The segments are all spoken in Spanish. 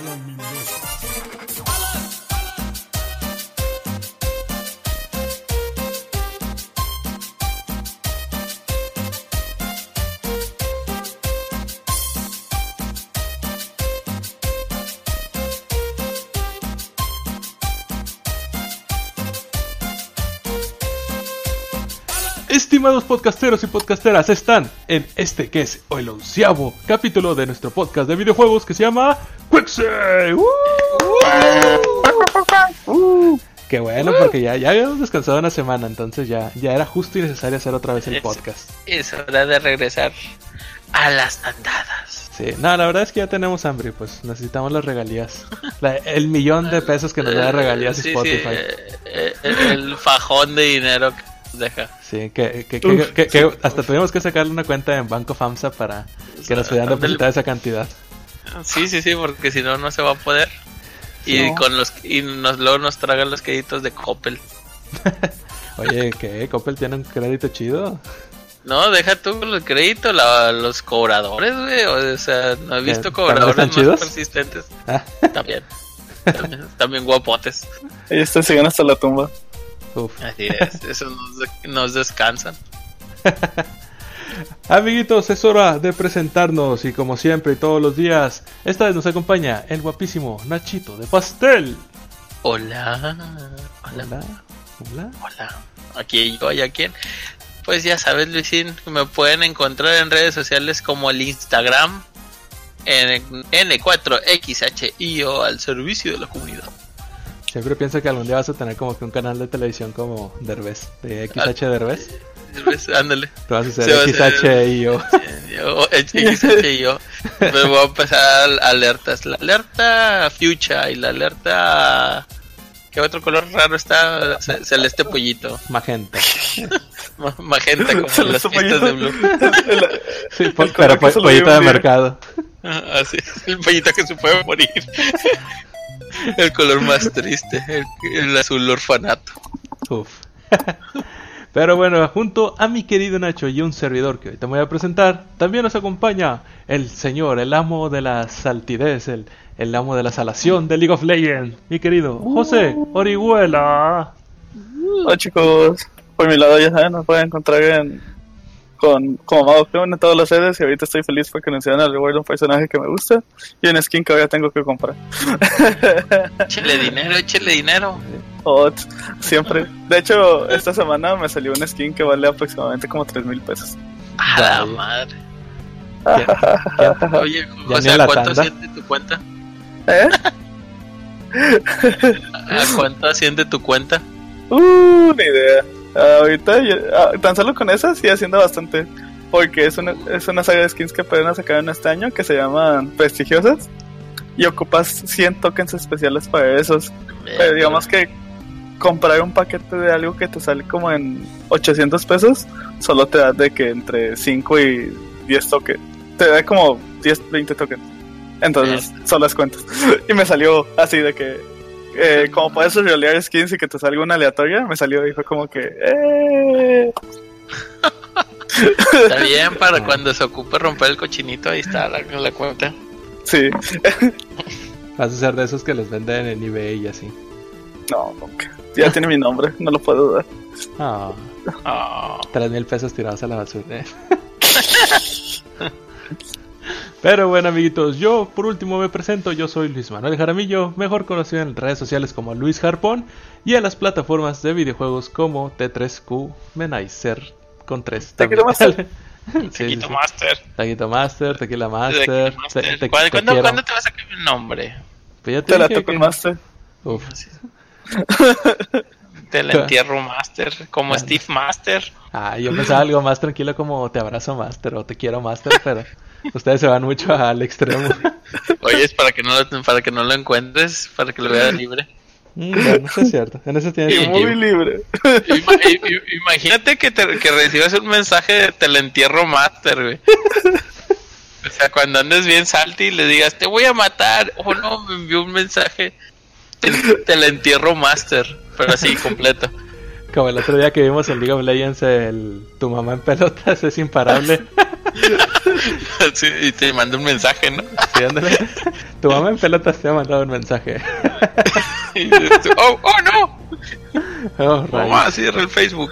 Follow me, bro. Estimados podcasteros y podcasteras, están en este que es el onceavo capítulo de nuestro podcast de videojuegos que se llama. ¡Uh! Qué bueno, porque ya, ya habíamos descansado una semana, entonces ya, ya era justo y necesario hacer otra vez el Es- podcast. Es hora de regresar a las andadas. Sí, no, la verdad es que ya tenemos hambre, pues necesitamos las regalías. La- el millón de pesos que nos da de regalías Sí, Spotify. eh, eh, el, el fajón de dinero deja. Sí, que, que, que- que- que hasta tuvimos que sacarle una cuenta en Banco FAMSA para que nos pudieran depositar esa cantidad. Sí, sí, sí, porque si no, no se va a poder. Y No. con los y nos luego nos tragan los créditos de Coppel. Oye, ¿qué? ¿Coppel tiene un crédito chido? No, deja tú el crédito, la- los cobradores, güey. O sea, no he visto ¿También cobradores más chidos? persistentes. Ah, También. también. También guapotes. Ellos te siguen hasta la tumba. Uf. Así es, eso nos, nos descansan. Amiguitos, es hora de presentarnos y como siempre y todos los días, esta vez nos acompaña el guapísimo Nachito de Pastel. Hola. Hola. Hola, hola. Hola. Aquí yo y a quién. Pues ya sabes, Luisín, me pueden encontrar en redes sociales como el Instagram en N4XHIO al servicio de la comunidad. Siempre pienso que algún día vas a tener como que un canal de televisión como Derbez, de XH Derbez. ¿Ves? Ándale. Tú vas a Se va a ser hacer- XHIO. Yo, XHIO. Me voy a empezar alertas. La alerta fuchsia y la alerta... ¿Qué otro color raro está? Ce- Celeste pollito. Magenta. Ma- Magenta como las pistas de. Blue. Sí, po- pero po- solo pollito de mercado. Así es, el pollito que se puede morir. El color más triste, el, el azul orfanato. Uf. Pero bueno, junto a mi querido Nacho y un servidor que hoy te voy a presentar, también nos acompaña el señor, el amo de la saltidez, el, el amo de la salación de League of Legends, mi querido José Orihuela. Hola chicos, por mi lado ya saben, nos pueden encontrar en, con, como Mago Clone en todas las sedes y ahorita estoy feliz porque anunciaron al reward de un personaje que me gusta y un skin que ahora tengo que comprar. Échele dinero, échele dinero. Ot, siempre. De hecho, esta semana me salió un skin que vale aproximadamente como 3 mil pesos. A la madre. ¿Quién- quién- Oye, Ya o ni a sea, la ¿cuánto tanda. asciende tu cuenta? ¿Eh? ¿A cuánto asciende tu cuenta? Uh, ni idea. Ahorita, ya- ah, tan solo con esa sí haciendo bastante. Porque es una, es una saga de skins que pueden sacar en este año que se llaman prestigiosas. Y ocupas 100 tokens especiales para esos. Pero digamos que comprar un paquete de algo que te sale como en 800 pesos, solo te da de que entre 5 y 10 tokens. Te da como 10, 20 tokens. Entonces, son las cuentas. Y me salió así de que, eh, como puedes realear skins y que te salga una aleatoria, me salió y fue como que, eh. Está bien, para cuando se ocupe romper el cochinito, ahí está la, la cuenta. Sí, Vas a ser de esos que les venden en eBay y así. no, nunca. Ya tiene mi nombre, no lo puedo dar. Ah, Ah, tres mil pesos tirados a la basura. Pero bueno, amiguitos, yo por último me presento. Yo soy Luis Manuel Jaramillo, mejor conocido en redes sociales como Luis Harpón y en las plataformas de videojuegos como T3Q Menizer con 3. Tequila Master. Master. Taquito Master, Tequila Master. Tequila te- Master. te- ¿Cuándo, te cuándo- te vas a cambiar el nombre? Pues ya te Te la toco el que- master. Uf. Te la entierro Master, como Steve Master. Ah, yo pensaba algo más tranquilo como te abrazo Master o te quiero Master, pero ustedes se van mucho al extremo. Oye, es para que no lo, para que no lo encuentres, para que lo veas libre. Mm, bueno, eso es cierto. En eso tienes Y muy libre. Imagínate que, te, que recibas un mensaje de te la entierro Master, güey. O sea, cuando andes bien salty y le digas, te voy a matar. O no, me envió un mensaje, te, te la entierro Master. Pero así, completo. Como el otro día que vimos en League of Legends, el tu mamá en pelotas es imparable. Sí, y te manda un mensaje, ¿no? Sí, ándale. Tu mamá en pelotas te ha mandado un mensaje. Y dices tú, oh, oh no, Oh, mamá, cierra el Facebook.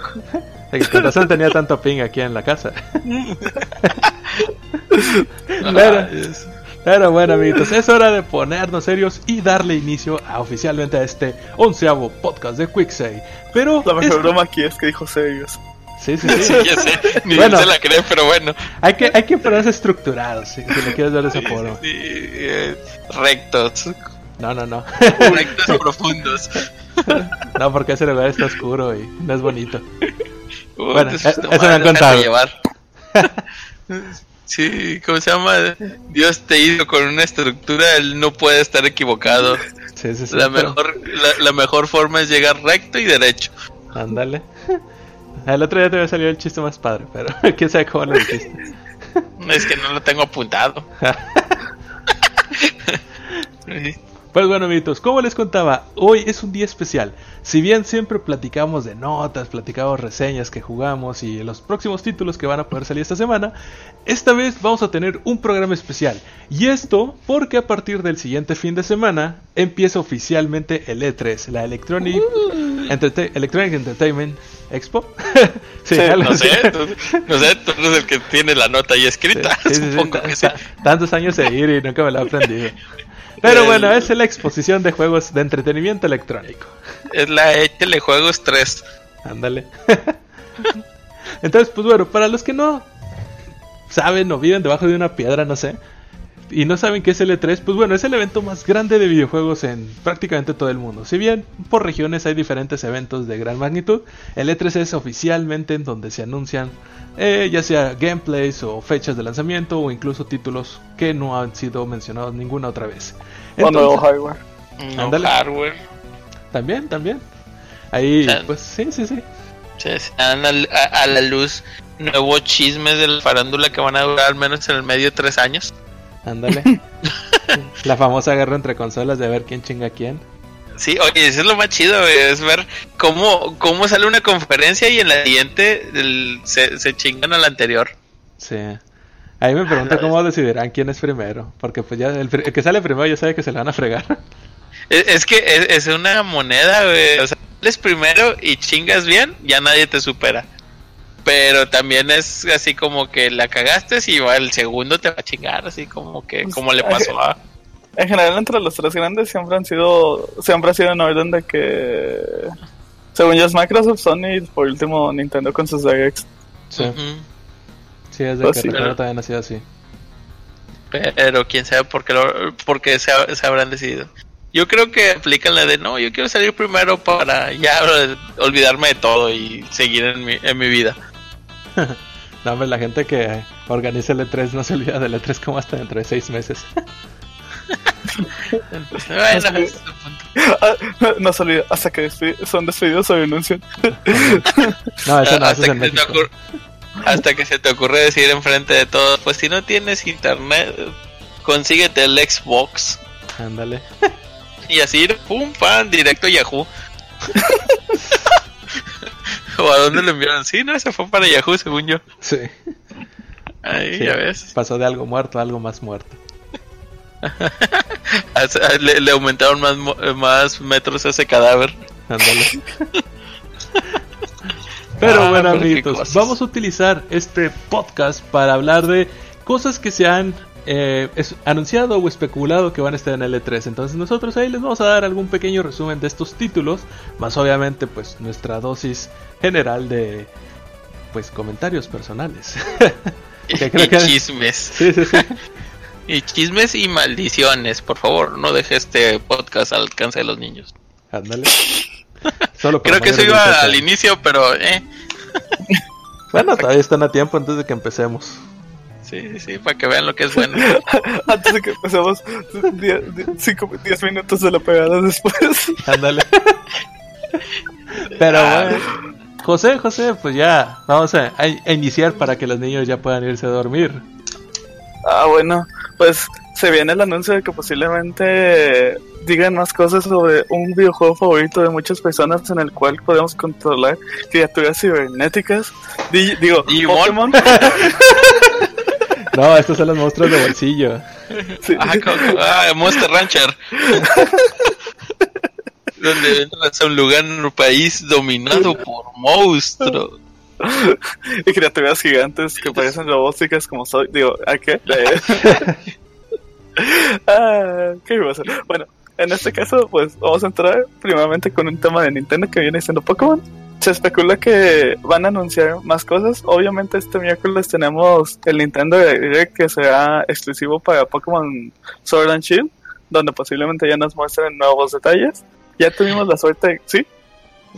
Con razón tenía tanto ping aquí en la casa. Pero- bueno, amiguitos, es hora de ponernos serios y darle inicio a, oficialmente a este onceavo podcast de Quicksay. Pero La mejor broma aquí es que dijo serios. Sí, sí, Sí, sí. ya sé, ni Bueno. se la cree, pero bueno. Hay que, hay que ponerse estructurados, si, si le quieres dar esa Sí, forma. sí, eh, rectos, No, no, no. rectos profundos. No, porque ese lugar está oscuro y no es bonito. Uy, Bueno, eh, eso me han contado. llevar. Sí, ¿cómo se llama? Dios te hizo con una estructura, él no puede estar equivocado. Sí, sí, sí. La pero- mejor, la, la mejor forma es llegar recto y derecho. Ándale. El otro día te había salido el chiste más padre, pero quién sabe cómo lo dijiste. Es que no lo tengo apuntado. Pues bueno, amiguitos, como les contaba, hoy es un día especial. Si bien siempre platicamos de notas, platicamos reseñas que jugamos y los próximos títulos que van a poder salir esta semana, esta vez vamos a tener un programa especial. Y esto porque a partir del siguiente fin de semana empieza oficialmente el E3, la Electronic, Enterte- Electronic Entertainment Expo. sí, Sí, No sé, tú, no sé, tú eres el que tiene la nota ahí escrita. Sí, sí, Tantos años de ir y nunca me lo he aprendido. Pero bueno, es la exposición de juegos de entretenimiento electrónico. Es la Échale Juegos 3. Ándale. Entonces, pues bueno, para los que no saben o viven debajo de una piedra, no sé, y no saben qué es el E3, pues bueno, es el evento más grande de videojuegos en prácticamente todo el mundo. Si bien por regiones hay diferentes eventos de gran magnitud, el E3 es oficialmente en donde se anuncian eh, ya sea gameplays o fechas de lanzamiento o incluso títulos que no han sido mencionados ninguna otra vez. O nuevo Entonces- hardware. No Ándale. hardware. También, también. Ahí, O sea, pues sí, sí, sí. Se dan a, a la luz nuevos chismes de la farándula que van a durar al menos en el medio de tres años. Ándale. La famosa guerra entre consolas de ver quién chinga a quién. Sí, oye, eso es lo más chido, güey, es ver cómo, cómo sale una conferencia y en la siguiente el- se, se chingan a la anterior. Sí. Ahí me pregunto cómo decidirán quién es primero. Porque pues ya el, que sale primero ya sabe que se le van a fregar. Es, es que es, es una moneda, güey. O sea, sales primero y chingas bien, ya nadie te supera. Pero también es así como que la cagaste y va el segundo te va a chingar, así como que como le pasó a... En general, entre los tres grandes siempre han sido, siempre ha sido en orden de que, según yo es Microsoft, Sony y por último Nintendo con sus Directs. Sí. Ujú. Sí, es de Pues que sí, pero- también ha sido así. Pero quién sabe por qué, lo, por qué se, se habrán decidido. Yo creo que aplican la de no, yo quiero salir primero para ya eh, olvidarme de todo y seguir en mi, en mi vida. No, hombre, la gente que organiza el E3 no se olvida del E3 como hasta dentro de seis meses. Bueno, es. Ah, no se olvida, hasta que son despedidos o renuncian. No, eso no, eso hasta, es en que se te México. ocurre, hasta que se te ocurre decir enfrente de todos, pues si no tienes internet, consíguete el Xbox. Ándale. Y así, pum, pan, directo a Yahoo. ¿O a dónde lo enviaron? Sí, no, ese fue para Yahoo, según yo. Sí. Ahí, sí. ya ves. Pasó de algo muerto a algo más muerto. Hace- Le, le aumentaron más, mo- más metros a ese cadáver. Ándale. Pero Ah, bueno, amiguitos, vamos a utilizar este podcast para hablar de cosas que se han eh, es- anunciado o especulado que van a estar en el E3. Entonces nosotros ahí les vamos a dar algún pequeño resumen de estos títulos, más obviamente pues nuestra dosis general de pues comentarios personales. Que creo y que- chismes. sí, sí, sí. Y chismes y maldiciones. Por favor, no deje este podcast al alcance de los niños. Ándale. Solo Creo que eso iba 18 al inicio, pero eh. Bueno, todavía están a tiempo antes de que empecemos. Sí, sí, para que vean lo que es bueno. Antes de que empecemos, 10 minutos de la pegada después. Ándale. Pero Ah. bueno. José, José, pues ya vamos a, iniciar para que los niños ya puedan irse a dormir. Ah, bueno, pues se viene el anuncio de que posiblemente digan más cosas sobre un videojuego favorito de muchas personas en el cual podemos controlar criaturas cibernéticas. Di- digo, Digimon. Pokémon. No, estos son los monstruos de bolsillo. Sí. Ah, como- ah, Monster Rancher. Donde entras a un lugar en un país dominado por monstruos. y criaturas gigantes que parecen robóticas como soy. Digo, ¿a qué? Eh. ah, ¿Qué iba a hacer? Bueno, en este caso, pues vamos a entrar primeramente con un tema de Nintendo que viene siendo Pokémon. Se especula que van a anunciar más cosas. Obviamente este miércoles tenemos el Nintendo Direct que será exclusivo para Pokémon Sword and Shield, donde posiblemente ya nos muestren nuevos detalles. Ya tuvimos la suerte, ¿sí?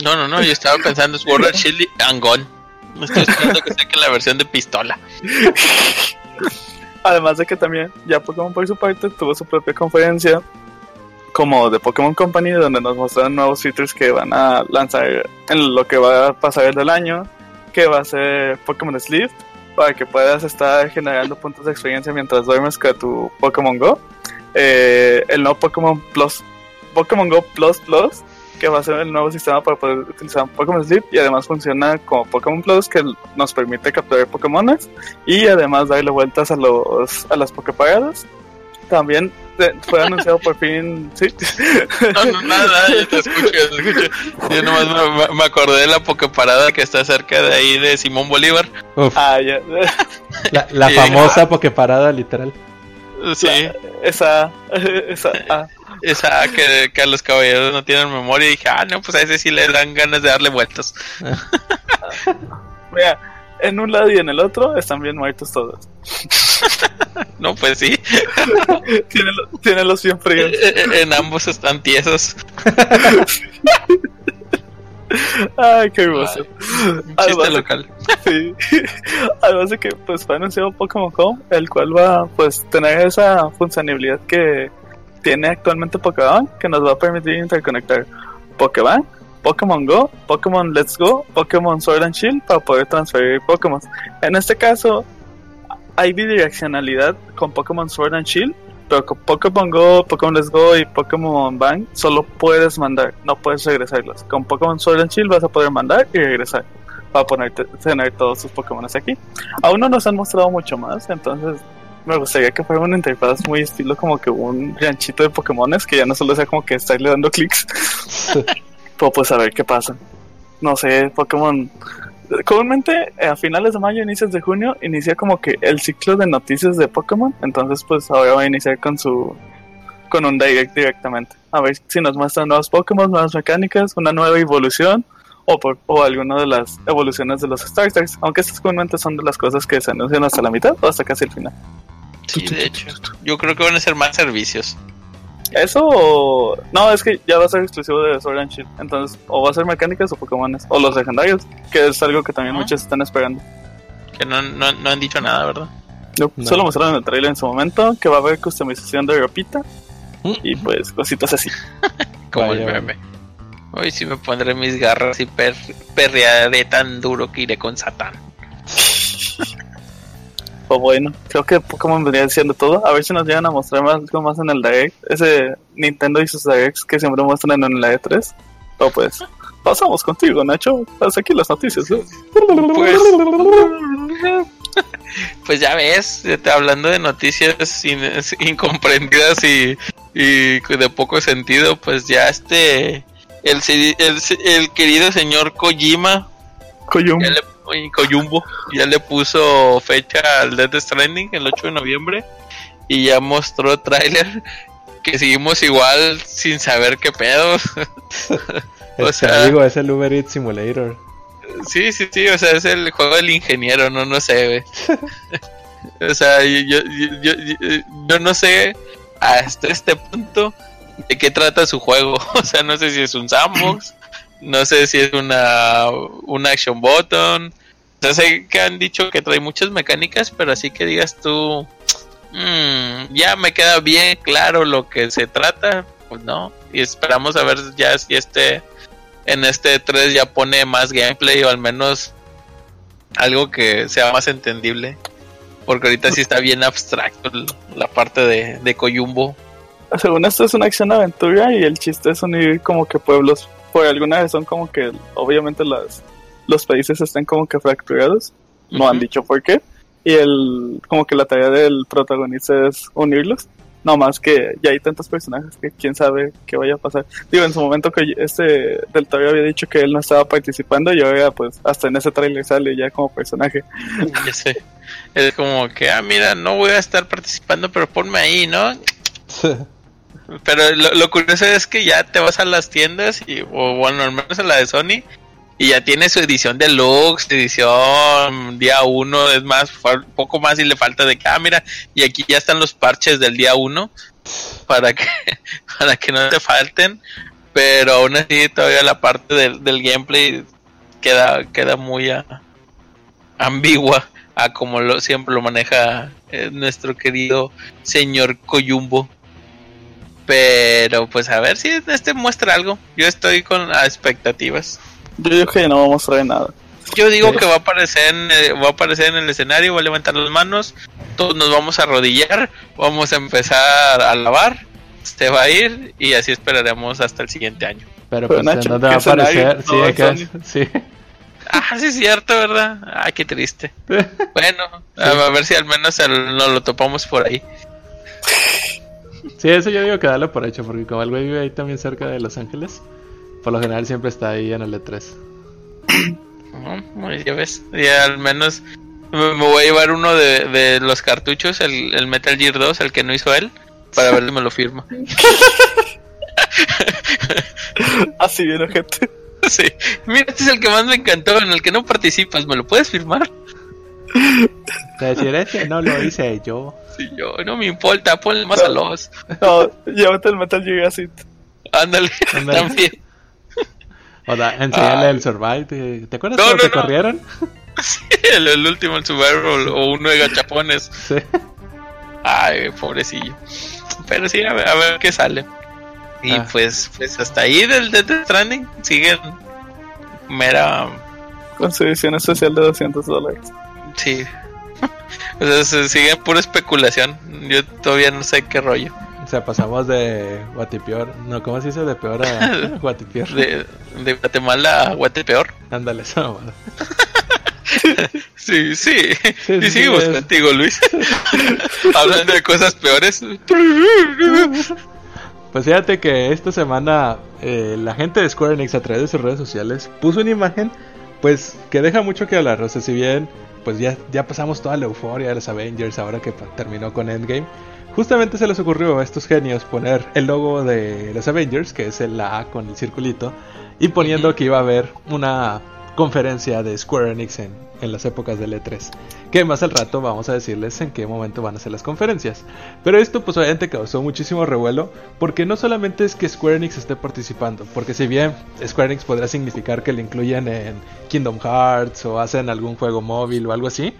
No, no, no, yo estaba pensando Sword and Shield and Gun. Me estoy esperando que saquen la versión de pistola. Además de que también ya Pokémon por su parte tuvo su propia conferencia como de Pokémon Company donde nos mostraron nuevos features que van a lanzar en lo que va a pasar del año, que va a ser Pokémon Sleep para que puedas estar generando puntos de experiencia mientras duermes con tu Pokémon Go. Eh, el nuevo Pokémon Plus, Pokémon Go Plus Plus, que va a ser el nuevo sistema para poder utilizar Pokémon Sleep y además funciona como Pokémon Plus que nos permite capturar Pokémones y además darle vueltas a los a las Poképaradas. También fue anunciado por fin, sí. No, no, nada, yo te escucho, yo te escucho. Yo nomás me, me acordé de la Poképarada que está cerca de ahí de Simón Bolívar. Uf, Ah, ya. la, la Sí. famosa Pokeparada, literal. Sí, Esa, esa, ah, esa que, que a los caballeros no tienen memoria. Y dije, ah, no, pues a ese sí le dan ganas de darle vueltas. mira, en un lado y en el otro están bien muertos todos. No, pues sí. Tienen, lo- tienen los bien fríos. en ambos están tiesos. Ay, qué hermoso. Un chiste local. Sí. Además de que pues fue anunciado Pokémon Home, el cual va pues tener esa funcionalidad que tiene actualmente Pokémon, que nos va a permitir interconectar Pokémon, Pokémon Go, Pokémon Let's Go, Pokémon Sword and Shield para poder transferir Pokémon. En este caso hay bidireccionalidad con Pokémon Sword and Shield, pero con Pokémon Go, Pokémon Let's Go y Pokémon Bank solo puedes mandar, no puedes regresarlos. Con Pokémon Sword and Shield vas a poder mandar y regresar para ponerte, tener todos sus Pokémon aquí. Aún no nos han mostrado mucho más, entonces me gustaría que fuera una interfaz muy estilo como que un ranchito de Pokémones, que ya no solo sea como que estarle dando clics, pues a ver qué pasa. No sé, Pokémon... Comúnmente eh, a finales de mayo, inicios de junio, inicia como que el ciclo de noticias de Pokémon, entonces pues ahora va a iniciar con su... con un direct directamente. A ver si nos muestran nuevos Pokémon, nuevas mecánicas, una nueva evolución o, por, o alguna de las evoluciones de los Starters. Aunque estas comúnmente son de las cosas que se anuncian hasta la mitad o hasta casi el final. Sí, de hecho. Yo creo que van a ser más servicios. Eso o... No, es que ya va a ser exclusivo de Sword and Shield. Entonces, o va a ser mecánicas o Pokémones. O los legendarios, que es algo que también Ah. muchos están esperando. Que no, no, no han dicho nada, ¿verdad? No, No. Solo mostraron en el trailer en su momento que va a haber customización de ropita y pues cositas así. Como Vaya, el meme. Hoy sí me pondré mis garras y per perrearé tan duro que iré con Satán. Bueno, creo que Pokémon vendría siendo todo. A ver si nos llegan a mostrar más, algo más en el Direct. Ese Nintendo y sus Directs que siempre muestran en la E3. O pues, pasamos contigo, Nacho. Hasta aquí las noticias. ¿eh? Pues, pues ya ves, hablando de noticias in- incomprendidas y, y de poco sentido, pues ya este, el querido señor Kojima, Koyum. ya le, y Koyumbo, ya le puso fecha al Death Stranding el 8 de noviembre y ya mostró tráiler que seguimos igual sin saber qué pedo. O sea- digo, es el Uber Eats Simulator. Sí, sí, sí, o sea, es el juego del ingeniero, no, no sé, o sea, yo, yo, yo, yo- yo no sé hasta este punto de qué trata su juego. O sea, no sé si es un sandbox, no sé si es una, un action button. Sea, sé que han dicho que trae muchas mecánicas, pero así que digas tú, "Mm, ya me queda bien claro lo que se trata, pues no. Y esperamos a ver ya si este en este 3 ya pone más gameplay o al menos algo que sea más entendible. Porque ahorita sí está bien abstracto la parte de, de Coyumbo. Según esto es una acción aventura y el chiste es unir como que pueblos. Por alguna razón como que obviamente las, los países están como que fracturados. No han dicho por qué. y el como que la tarea del protagonista es unirlos. No más que ya hay tantos personajes que quién sabe qué vaya a pasar. Digo, en su momento que este del Toro había dicho que él no estaba participando y ahora pues hasta en ese trailer sale ya como personaje. Ya sé. Es como que, ah, mira, no voy a estar participando, pero ponme ahí, ¿no? Pero lo, lo curioso es que ya te vas a las tiendas y, o bueno, al menos en la de Sony, y ya tiene su edición deluxe, edición día 1, es más, poco más y le falta de que, ah, y aquí ya están los parches del día 1 para que, para que no te falten, pero aún así todavía la parte del, del gameplay queda, queda muy ah, ambigua a como lo, siempre lo maneja eh, nuestro querido señor Coyumbo. Pero pues a ver si este muestra algo. Yo estoy con a expectativas. Yo digo que no va a mostrar nada. Yo digo Sí. que va a aparecer en, eh, va a aparecer en el escenario, va a levantar las manos, todos nos vamos a arrodillar, vamos a empezar a lavar, se va a ir y así esperaremos hasta el siguiente año. Pero Pero, pues Nacho, ¿en dónde va a aparecer? Sí, No, ¿qué Sony. es? sí. Ah, sí es cierto, ¿verdad? Ay, qué triste. Bueno, a, a ver si al menos el- nos lo topamos por ahí. Sí, eso yo digo que dale por hecho, porque como el güey vive ahí también cerca de Los Ángeles, por lo general siempre está ahí en el E E3. Ujú, pues, ya ves, ya al menos me, me voy a llevar uno de, de los cartuchos, el, el Metal Gear 2, el que no hizo él, para ver si me lo firma. Así viene gente. Sí, mira, este es el que más me encantó, en el que no participas, ¿me lo puedes firmar? Te decir, ese no lo hice yo. Sí, yo, no me importa, ponle más a los. No, llévate el Metal Gear Acid. Ándale, Ándale. también. O da, enséñale Ah. el Survive. ¿Te, acuerdas No, cuando no, te no. corrieron? El, el último, el Survival o uno de gachapones. Sí. Ay, pobrecillo. Pero sí, a ver, a ver qué sale. Y Ah. pues, pues hasta ahí del Death Stranding siguen mera Con su edición especial de 200 dólares. Sí. O sea, se sigue pura especulación. Yo todavía no sé qué rollo. O sea, pasamos de Guatipior. No, ¿cómo se dice? De peor a Guatipior. De, de Guatemala a Guatepeor. Ándale, esa mamada. Sí, sí. sí, y seguimos contigo, Luis. Hablando de cosas peores. Pues fíjate que esta semana eh, la gente de Square Enix a través de sus redes sociales puso una imagen pues que deja mucho que hablar. O sea, si bien pues ya, ya pasamos toda la euforia de los Avengers ahora que terminó con Endgame, justamente se les ocurrió a estos genios poner el logo de los Avengers, que es el la A con el circulito, y poniendo que iba a haber una conferencia de Square Enix en, en las épocas del E3. Que más al rato vamos a decirles en qué momento van a ser las conferencias. Pero esto pues obviamente causó muchísimo revuelo porque no solamente es que Square Enix esté participando, porque si bien Square Enix podrá significar que lo incluyen en Kingdom Hearts o hacen algún juego móvil o algo así,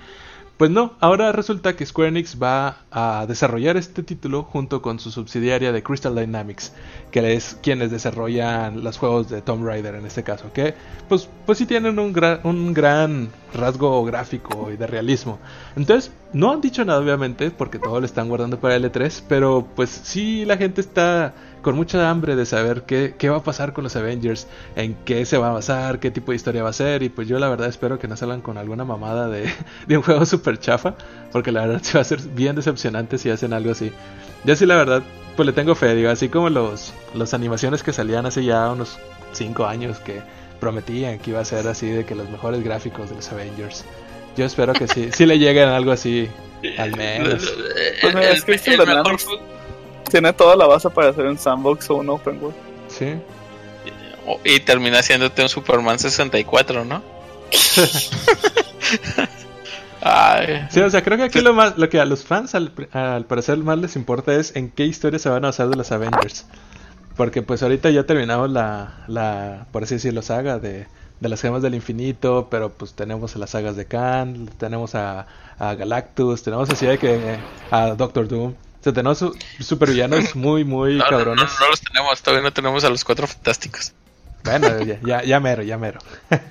pues no, ahora resulta que Square Enix va a desarrollar este título junto con su subsidiaria de Crystal Dynamics, que es quienes desarrollan los juegos de Tomb Raider en este caso, que pues, pues sí tienen un, gra- un gran rasgo gráfico y de realismo. Entonces, no han dicho nada obviamente, porque todo lo están guardando para el E3, pero pues sí la gente está con mucha hambre de saber qué, qué va a pasar con los Avengers, en qué se va a basar, qué tipo de historia va a ser, y pues yo la verdad espero que no salgan con alguna mamada de, de un juego super chafa, porque la verdad sí va a ser bien decepcionante si hacen algo así. Yo sí la verdad, pues le tengo fe, digo, así como los, los animaciones que salían hace ya unos 5 años que prometían que iba a ser así de que los mejores gráficos de los Avengers. Yo espero que sí, sí le lleguen algo así, al menos. Pues mira, el, es que Crystal el mejor Tiene toda la base para hacer un sandbox o un open world. Sí. y termina haciéndote un Superman 64, ¿no? Ay, Sí, o sea, creo que aquí lo más, lo que a los fans al, al parecer más les importa es en qué historia se van a basar de los Avengers. Porque pues ahorita ya terminamos la, la por así decirlo, saga de, de las gemas del infinito, pero pues tenemos a las sagas de Khan, tenemos a, a Galactus, tenemos así de que a Doctor Doom. O sea, tenemos su- supervillanos muy, muy no, no, no, cabrones. no los tenemos, todavía no tenemos a los cuatro fantásticos. Bueno, ya, ya, ya mero, ya mero.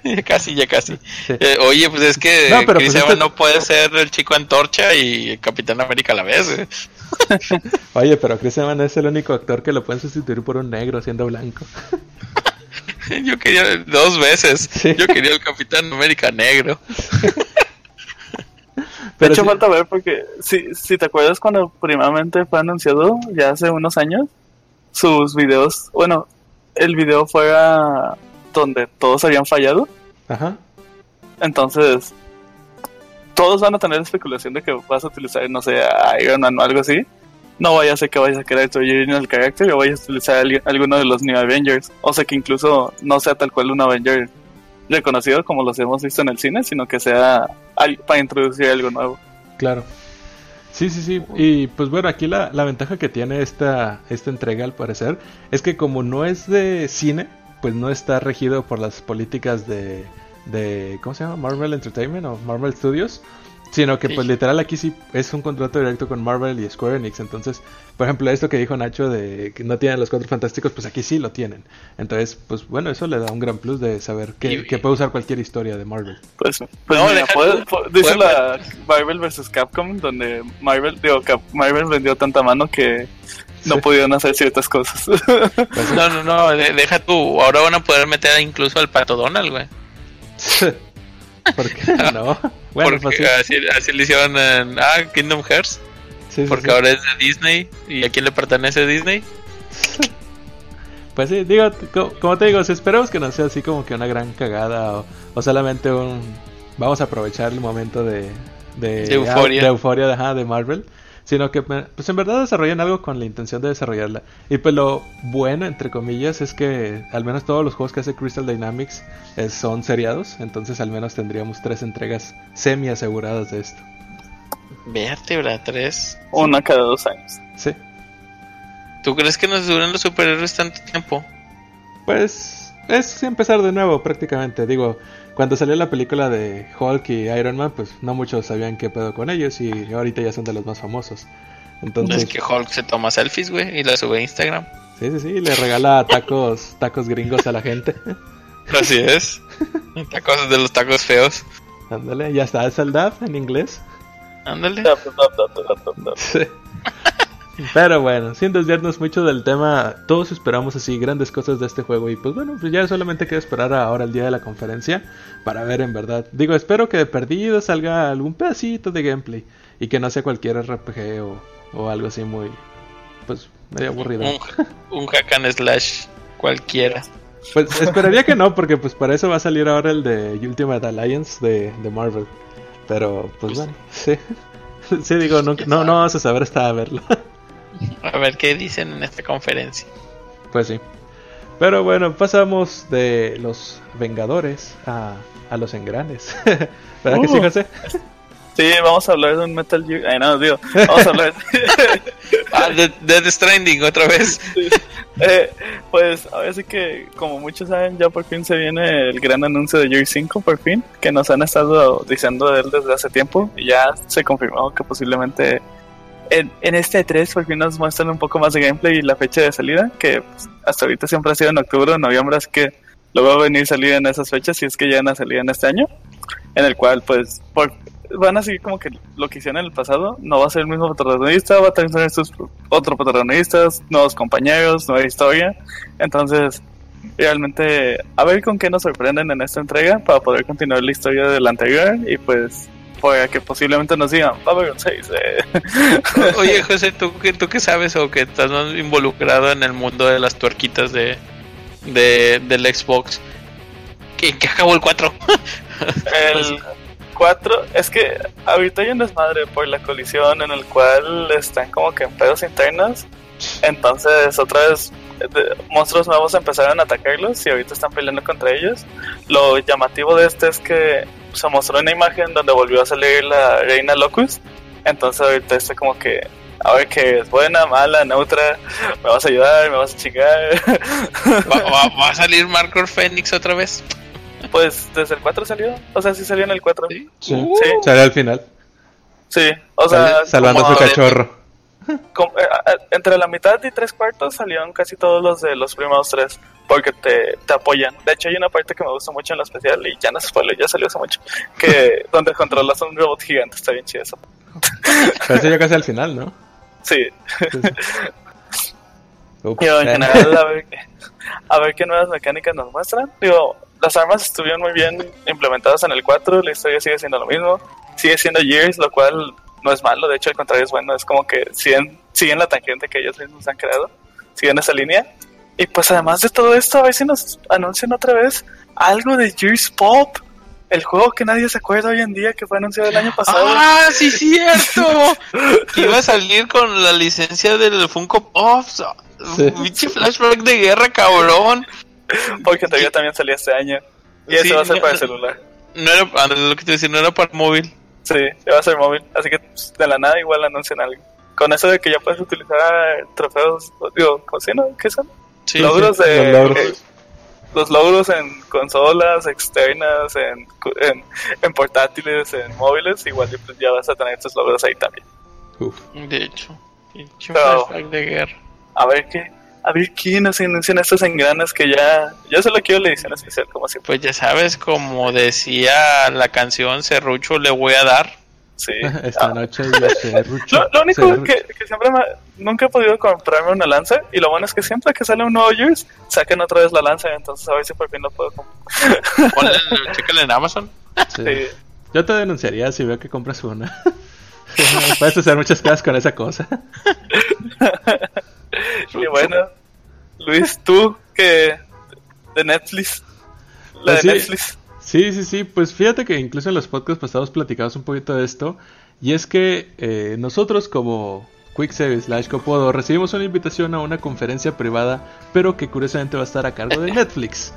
Ya casi, ya casi. Sí. Eh, oye, pues es que No, pero Chris pues Evans este- no puede ser el chico antorcha y el Capitán América a la vez. eh. Oye, pero Chris Evans es el único actor que lo pueden sustituir por un negro siendo blanco. Yo quería dos veces. Sí. Yo quería el Capitán América negro. Pero hecho, sí- falta ver porque si, si te acuerdas cuando primeramente fue anunciado, ya hace unos años, sus videos, bueno, el video fuera donde todos habían fallado, Ajá. entonces todos van a tener especulación de que vas a utilizar, no sé, a Iron Man o algo así. No vaya a ser que vayas a crear tu original character o vayas a utilizar alguno de los New Avengers. O sea que incluso no sea tal cual un Avenger reconocido como los hemos visto en el cine, sino que sea para introducir algo nuevo. Claro. Sí, sí, sí. Y pues bueno, aquí la, la ventaja que tiene esta, esta entrega al parecer es que como no es de cine, pues no está regido por las políticas de, de ¿cómo se llama? Marvel Entertainment o Marvel Studios. Sino que Sí. pues literal aquí sí es un contrato directo con Marvel y Square Enix. Entonces, por ejemplo, esto que dijo Nacho de que no tienen los cuatro fantásticos, pues aquí sí lo tienen. Entonces, pues bueno, eso le da un gran plus de saber que, Y- que puede usar cualquier historia de Marvel. Pues, pues No, mira, deja puede- dice puede- la Marvel vs. Capcom, donde Marvel, digo, Cap- Marvel vendió tanta mano que no Sí. pudieron hacer ciertas cosas. Pues, No, no, no, de- deja tú. Ahora van a poder meter incluso al pato Donald, güey. ¿Por qué no? Bueno, pues porque sí. así, así le hicieron en ah, Kingdom Hearts. Sí, sí, Porque sí. ahora es de Disney. ¿Y a quién le pertenece Disney? Pues sí, digo, co- como te digo, si esperemos que no sea así como que una gran cagada o, o solamente un... Vamos a aprovechar el momento de... De, De euforia. de, euforia ajá, de Marvel. Sino que pues en verdad desarrollan algo con la intención de desarrollarla. Y pues lo bueno, entre comillas, es que al menos todos los juegos que hace Crystal Dynamics eh, son seriados. Entonces al menos tendríamos tres entregas semi aseguradas de esto. Vértebra 3. Una cada dos años. Sí. ¿Tú crees que nos duran los superhéroes tanto tiempo? Pues es empezar de nuevo prácticamente. Digo, cuando salió la película de Hulk y Iron Man, pues no muchos sabían qué pedo con ellos y ahorita ya son de los más famosos. Entonces, Es que Hulk se toma selfies, güey, y la sube a Instagram. sí, sí, sí, le regala tacos, tacos gringos a la gente. Así es. Tacos de los tacos feos. Ándale, ya está, es el DAF en inglés. Ándale. Sí. Pero bueno, sin desviarnos mucho del tema, todos esperamos así grandes cosas de este juego y pues bueno, pues ya solamente queda esperar ahora el día de la conferencia para ver en verdad. Digo, espero que de perdido salga algún pedacito de gameplay y que no sea cualquier RPG o, o algo así muy, pues medio aburrido. Un, un hack and slash cualquiera. Pues esperaría que no, porque pues para eso va a salir ahora el de Ultimate Alliance de, de Marvel. Pero pues bueno, sí. Sí, digo, no, no, no vamos a saber hasta verlo. A ver qué dicen en esta conferencia. Pues sí. Pero bueno, pasamos de los Vengadores a, a los engranes. ¿Verdad que sí, Uh. José? Sí, vamos a hablar de un Metal Gear. Ay, no, digo, vamos a hablar. Ah, de Death Stranding otra vez. Eh, pues ahora sí que, como muchos saben, ya por fin se viene el gran anuncio de Gear 5, por fin, que nos han estado diciendo de él desde hace tiempo. Y ya se confirmó que posiblemente en, este 3 por fin nos muestran un poco más de gameplay y la fecha de salida, que pues, hasta ahorita siempre ha sido en octubre o noviembre, así que lo va a venir salida en esas fechas, si es que ya van a salir en este año, en el cual pues por, van a seguir como que lo que hicieron en el pasado, no va a ser el mismo protagonista, va a tener sus otros protagonistas, nuevos compañeros, nueva historia, entonces realmente a ver con qué nos sorprenden en esta entrega para poder continuar la historia del anterior y pues para que posiblemente nos digan, un 6. eh". Oye, José, ¿tú, qué- ¿tú qué sabes o que estás más involucrado en el mundo de las tuerquitas de, de del Xbox? ¿Que, que acabó el 4? El 4, es que ahorita hay un desmadre por la colisión en el cual están como que en pedos internos. Entonces, otra vez, monstruos nuevos empezaron a atacarlos y ahorita están peleando contra ellos. Lo llamativo de este es que se mostró una imagen donde volvió a salir la reina Locust. Entonces, ahorita está como que. A ver que es buena, mala, neutra, me vas a ayudar, me vas a chingar. ¿Va, va- va a salir Marco Phoenix otra vez? pues desde el 4 salió, o sea, sí salió en el 4. Sí. Sí. Uh, Sí. Sale al final. Sí, o sea, salvando a como- su cachorro. como- eh, eh, entre la mitad y tres cuartos salieron casi todos los de los primeros tres porque te, te apoyan. De hecho, hay una parte que me gusta mucho en la especial y ya no se spoiler, ya salió hace mucho. Que donde controlas a un robot gigante, está bien chido eso. Pero eso ya casi al final, ¿no? Sí, Ups. Digo, en Eh, general, a ver, a ver qué nuevas mecánicas nos muestran. Digo, las armas estuvieron muy bien implementadas en el 4, la historia sigue siendo lo mismo. sigue siendo Gears, lo cual no es malo, de hecho al contrario es bueno, es como que siguen, siguen la tangente que ellos mismos han creado, siguen esa línea. Y pues además de todo esto, a ver si nos anuncian otra vez algo de Gears Pop, el juego que nadie se acuerda hoy en día que fue anunciado el año pasado. ¡Ah, sí, cierto! que iba a salir con la licencia del Funko Pop. Sí. Pinche flashback de guerra, cabrón. Porque en teoría también salía este año. Y Sí, eso va a ser no, para el celular. No era, ah, lo que te decía, no era para el móvil. Sí, ya va a ser móvil. Así que pues, de la nada igual anuncian algo. Con eso de que ya puedes utilizar trofeos, digo, ¿cómo llama? ¿Qué son? Sí, logros sí, de los logros. eh, los logros en consolas externas, en, en, en portátiles, en móviles, igual pues, ya vas a tener estos logros ahí también. Uf. De hecho. Flashback de guerra. A ver qué, a ver quién nos anuncian estos engranes que ya, yo solo quiero la edición especial como siempre. Pues ya sabes, como decía la canción Serrucho, le voy a dar. Sí. Esta Ah, noche yo sé, Rucho. Lo, lo único serrucho. que, que siempre me- nunca he podido comprarme una lanza y lo bueno es que siempre que sale un nuevo Gears sacan otra vez la lanza entonces a ver si por fin lo puedo comprar. Ponle, chécale en Amazon. Sí. Sí. Yo te denunciaría si veo que compras una. Puedes hacer muchas cosas con esa cosa. Y bueno, Luis, tú que de Netflix, la Pues de sí. Netflix, Sí, sí, sí. Pues fíjate que incluso en los podcasts pasados platicamos un poquito de esto. Y es que eh, nosotros como Quicksave slash Copodo recibimos una invitación a una conferencia privada, pero que curiosamente va a estar a cargo de Netflix.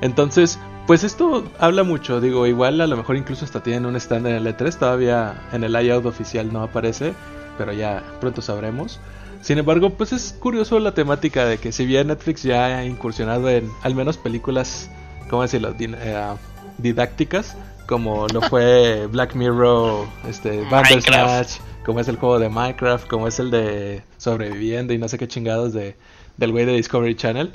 Entonces, pues esto habla mucho. Digo, igual a lo mejor incluso hasta tienen un stand en el E3. Todavía en el layout oficial no aparece, pero ya pronto sabremos. Sin embargo, pues es curioso la temática de que si bien Netflix ya ha incursionado en al menos películas, ¿cómo decirlo? Din- eh, didácticas, como lo fue Black Mirror, este, Bandersnatch. Como es el juego de Minecraft, como es el de Sobreviviendo y no sé qué chingados de, del güey de Discovery Channel.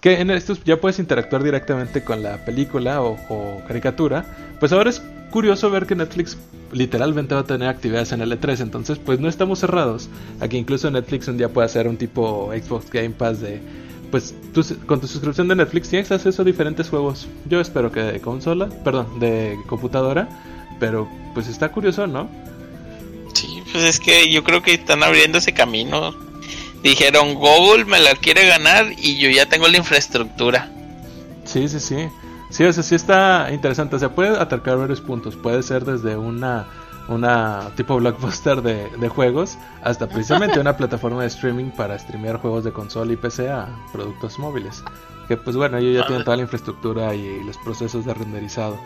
Que en estos ya puedes interactuar directamente con la película o, o caricatura. Pues ahora es curioso ver que Netflix literalmente va a tener actividades en el E3. Entonces, pues no estamos cerrados. A que incluso Netflix un día pueda hacer un tipo Xbox Game Pass de. Pues con tu suscripción de Netflix tienes acceso a diferentes juegos. Yo espero que de consola, perdón, de computadora. Pero pues está curioso, ¿no? Pues es que yo creo que están abriendo ese camino. Dijeron, Google me la quiere ganar y yo ya tengo la infraestructura. Sí, sí, sí. Sí, o sea, sí está interesante. O sea, puede atacar varios puntos. Puede ser desde una, una tipo blockbuster de, de juegos hasta precisamente una plataforma de streaming para streamear juegos de consola y PC a productos móviles. Que pues bueno, ellos ya tienen toda la infraestructura y los procesos de renderizado.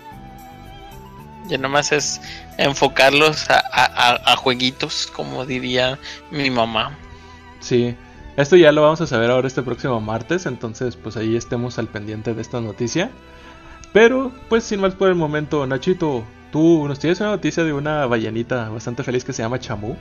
Ya nomás es enfocarlos a, a- jueguitos, como diría mi mamá. Sí, esto ya lo vamos a saber ahora este próximo martes, entonces pues ahí estemos al pendiente de esta noticia. Pero pues sin más por el momento, Nachito, tú nos tienes una noticia de una ballenita bastante feliz que se llama Chamú.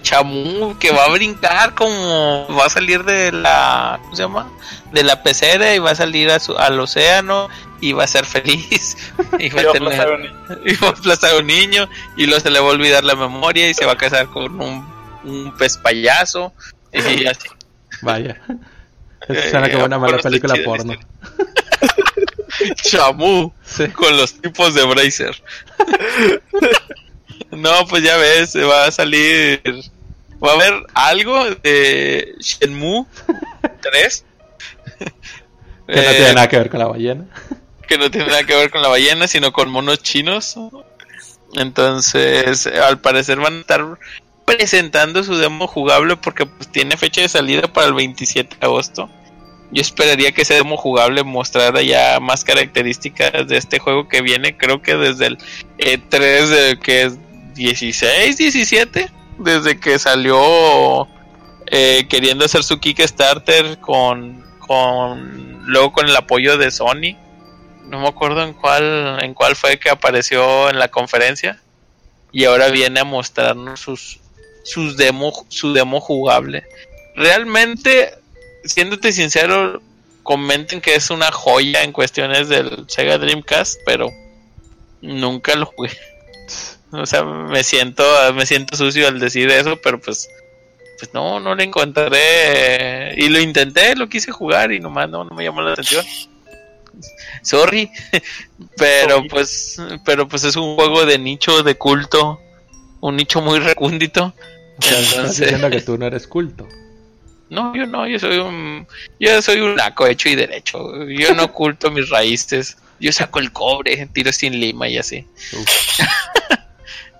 Chamú que va a brincar como va a salir de la ¿cómo se llama? de la pecera y va a salir a su- al océano y va a ser feliz y va a aplazar a un tener niño. y va a aplastar a un niño y luego se le va a olvidar la memoria y se va a casar con un, un pez payaso y así Vaya. Eh, suena como una mala película porno. Chamú Sí. con los tipos de Bracer. No, pues ya ves, se va a salir. Va a haber algo de Shenmue 3. Que no Eh, tiene nada que ver con la ballena. que no tiene nada que ver con la ballena, sino con monos chinos. Entonces, al parecer van a estar presentando su demo jugable porque pues, tiene fecha de salida para el 27 de agosto. Yo esperaría que ese demo jugable mostrara ya más características de este juego que viene, creo que desde el E3 de que es 16, 17, desde que salió eh, queriendo hacer su Kickstarter con, con luego con el apoyo de Sony. No me acuerdo en cuál en cuál fue que apareció en la conferencia y ahora viene a mostrarnos sus sus demo su demo jugable. Realmente siéndote sincero, comenten que es una joya en cuestiones del Sega Dreamcast, pero nunca lo jugué. O sea, me siento, me siento sucio al decir eso, pero pues, pues no, no le encontré. Y lo intenté, lo quise jugar y nomás no, no me llamó la atención. Sorry. pero Sorry. pues, pero pues es un juego de nicho, de culto. Un nicho muy recúndito. O sea, Entonces- diciendo que tú no eres culto. No, yo no, yo soy un, yo soy un laco hecho y derecho. Yo no oculto mis raíces. Yo saco el cobre, tiro sin lima y así.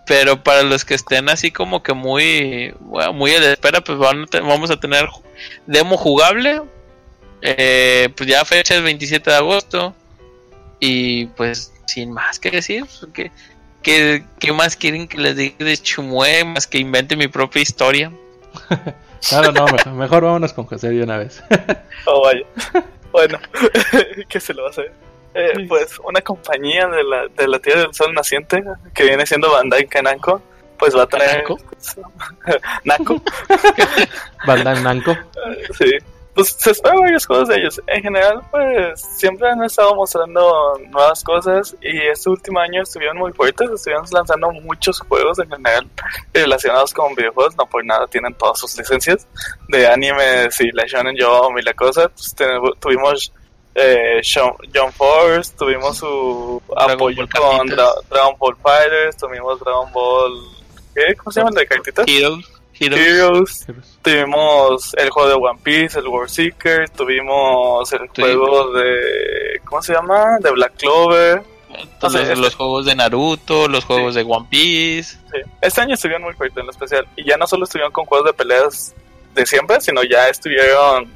Pero para los que estén así como que muy, bueno, muy a la espera, pues van a vamos a tener demo jugable. Eh, pues ya fecha es 27 de agosto. Y pues sin más que decir, pues, ¿qué, qué, qué más quieren que les diga de Chumue? Más que invente mi propia historia. Claro, no, mejor, mejor vámonos con José de una vez. Oh, vaya. Bueno, ¿qué se lo va a hacer? Eh, pues una compañía de la, de la Tierra del Sol naciente, que viene siendo Bandai Kanako, pues va a traer... Bandai Namco. sí. Pues se esperan varios juegos de ellos. En general, pues siempre han estado mostrando nuevas cosas y este último año estuvieron muy fuertes. Estuvieron lanzando muchos juegos en general relacionados con videojuegos. No por nada tienen todas sus licencias de animes y la Shonen Jump y la cosa. Pues, tuvimos eh, Jump Force, tuvimos su Dragon apoyo Ball con. Dra- Dragon Ball Fighters, tuvimos Dragon Ball... ¿Qué? ¿Cómo se llama el de cartitas? Heroes. Heroes. Heroes. Tuvimos el juego de One Piece, el War Seeker, tuvimos el Sí. juego de... ¿Cómo se llama? De Black Clover. Entonces, O sea, los juegos de Naruto, los juegos de One Piece. Sí. Este año estuvieron muy fuertes en lo especial. Y ya no solo estuvieron con juegos de peleas de siempre, sino ya estuvieron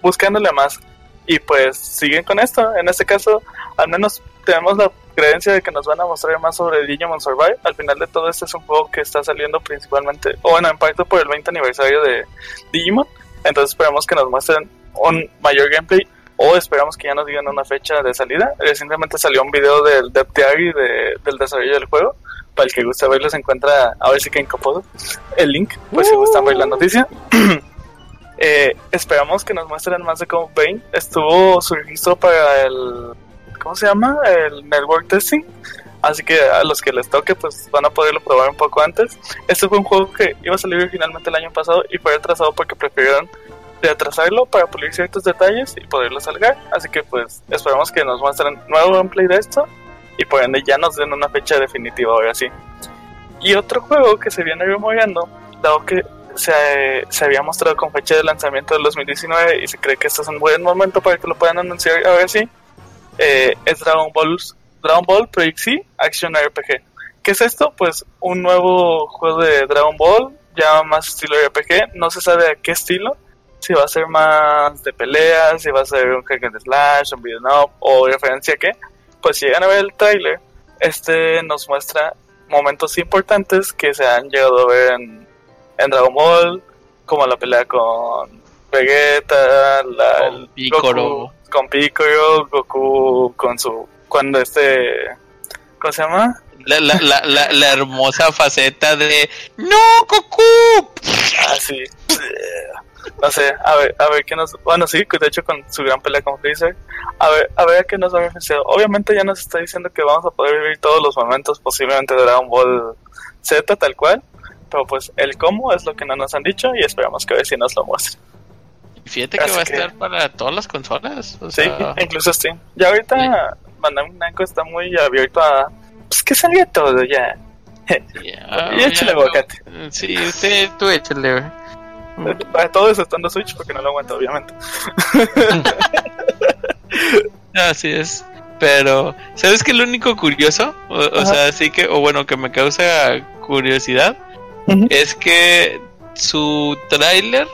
buscándole más. Y pues siguen con esto. En este caso, al menos tenemos la creencia de que nos van a mostrar más sobre Digimon Survive. Al final de todo, este es un juego que está saliendo principalmente, o bueno, en parte por el 20 aniversario de Digimon. Entonces esperamos que nos muestren un mayor gameplay o esperamos que ya nos digan una fecha de salida. Recientemente salió un video del Depth Diary de- del desarrollo del juego. Para el que guste verlo, se encuentra, a ver si que en Capodo, el link, pues si gustan ver la noticia. Eh, esperamos que nos muestren más de cómo Bane estuvo su registro para el. ¿Cómo se llama? El Network Testing. Así que a los que les toque, pues van a poderlo probar un poco antes. Este fue un juego que iba a salir originalmente el año pasado y fue retrasado porque prefirieron retrasarlo para pulir ciertos detalles y poderlo salgar. Así que, pues, esperamos que nos muestren nuevo gameplay de esto y por ende ya nos den una fecha definitiva ahora sí. Y otro juego que se viene rumoreando, dado que se, se había mostrado con fecha de lanzamiento del 2019 y se cree que este es un buen momento para que lo puedan anunciar. Ahora sí, eh, es Dragon Ball, Dragon Ball Project C Action RPG. ¿Qué es esto? Pues un nuevo juego de Dragon Ball, ya más estilo RPG, no se sabe a qué estilo, si va a ser más de peleas, si va a ser un hack and slash, un beat'em up o referencia a qué, pues si llegan a ver el tráiler, este nos muestra momentos importantes que se han llegado a ver en, en Dragon Ball, como la pelea con Vegeta, la, Con Piccolo. Goku con Piccolo, Goku con su cuando este ¿cómo se llama? La, la, la, la, la hermosa faceta de ¡No, Goku! Ah, sí. No sé, a ver, a ver qué nos. Bueno, sí, de hecho, con su gran pelea con Freezer. A ver, a ver qué nos va a. Obviamente, ya nos está diciendo que vamos a poder vivir todos los momentos, posiblemente de Dragon Ball Z, tal cual. Pero pues, el cómo es lo que no nos han dicho y esperamos que ver si nos lo muestre. Fíjate que Así va a que- estar para todas las consolas. O Sí, sea, incluso Steam. Ya ahorita, Bandai Namco está muy abierto a. Pues que salga todo ya. ya, Y échale aguacate. no. Sí, usted, tú échale. Para todo eso estando Switch porque no lo aguanta, obviamente. Así es. Pero, ¿sabes qué lo único curioso? O, o sea, sí que, o bueno, que me causa curiosidad, Es que su tráiler,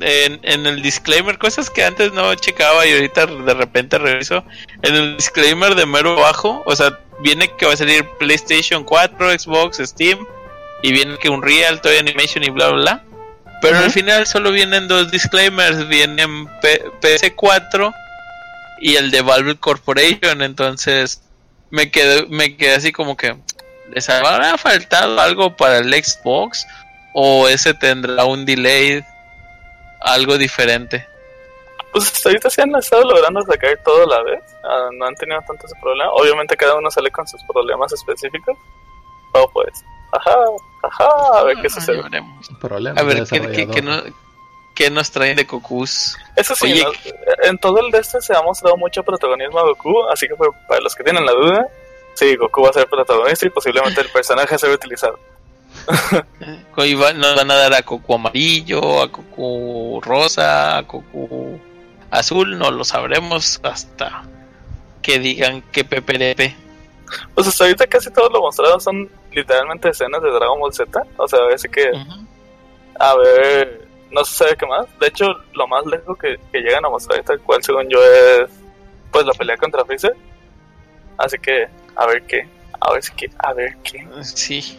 en, en el disclaimer, cosas que antes no checaba y ahorita de repente reviso, en el disclaimer de mero abajo, o sea, viene que va a salir PlayStation 4, Xbox, Steam, y viene que un Real, Toy Animation y bla, bla, bla. Pero al final solo vienen dos disclaimers, vienen P- PS4 y el de Valve Corporation, entonces me quedé, me quedé así como que les habrá faltado algo para el Xbox o ese tendrá un delay algo diferente. Pues hasta ahorita sí han estado logrando sacar todo a la vez. Ah, no han tenido tanto ese problema. Obviamente cada uno sale con sus problemas específicos. Pero pues, ajá, ajá, a ver qué Ah, sucede. Problemas A ver qué, qué- qué no- qué nos traen de Cocus. Eso sí, Oye. ¿no? en todo el de este se ha mostrado mucho protagonismo a Goku, así que por- para los que tienen la duda, sí, Goku va a ser protagonista y posiblemente el personaje sea utilizado. Hoy va- nos van a dar a Coco amarillo, a Coco rosa, a Coco azul, no lo sabremos hasta que digan que PPDP. Pues hasta ahorita casi todo lo mostrado son literalmente escenas de Dragon Ball Z, o sea, así que, Ujú. a ver, no se sabe qué más. De hecho, lo más lejos que, que llegan a mostrar tal cual, según yo, es pues la pelea contra Freezer. Así que, a ver qué, a ver qué, a ver qué. Sí.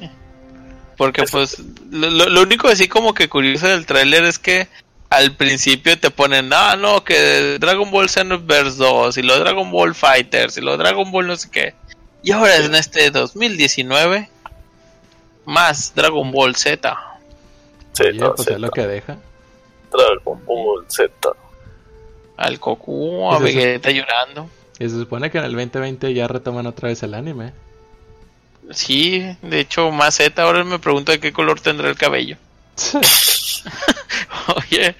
Porque Eso- pues lo, lo- único así como que curioso del tráiler es que al principio te ponen, ah, no, que Dragon Ball Xenoverse 2 y lo Dragon Ball Fighters y lo Dragon Ball no sé qué. Y ahora en este 2019 más Dragon Ball Z. Sí, pues es lo que deja. Dragon Ball Z. Al Goku, a Pues. Vegeta llorando. Y se supone que en el 2020 ya retoman otra vez el anime. Sí, de hecho más Z. Ahora me pregunto de qué color tendrá el cabello. Oye,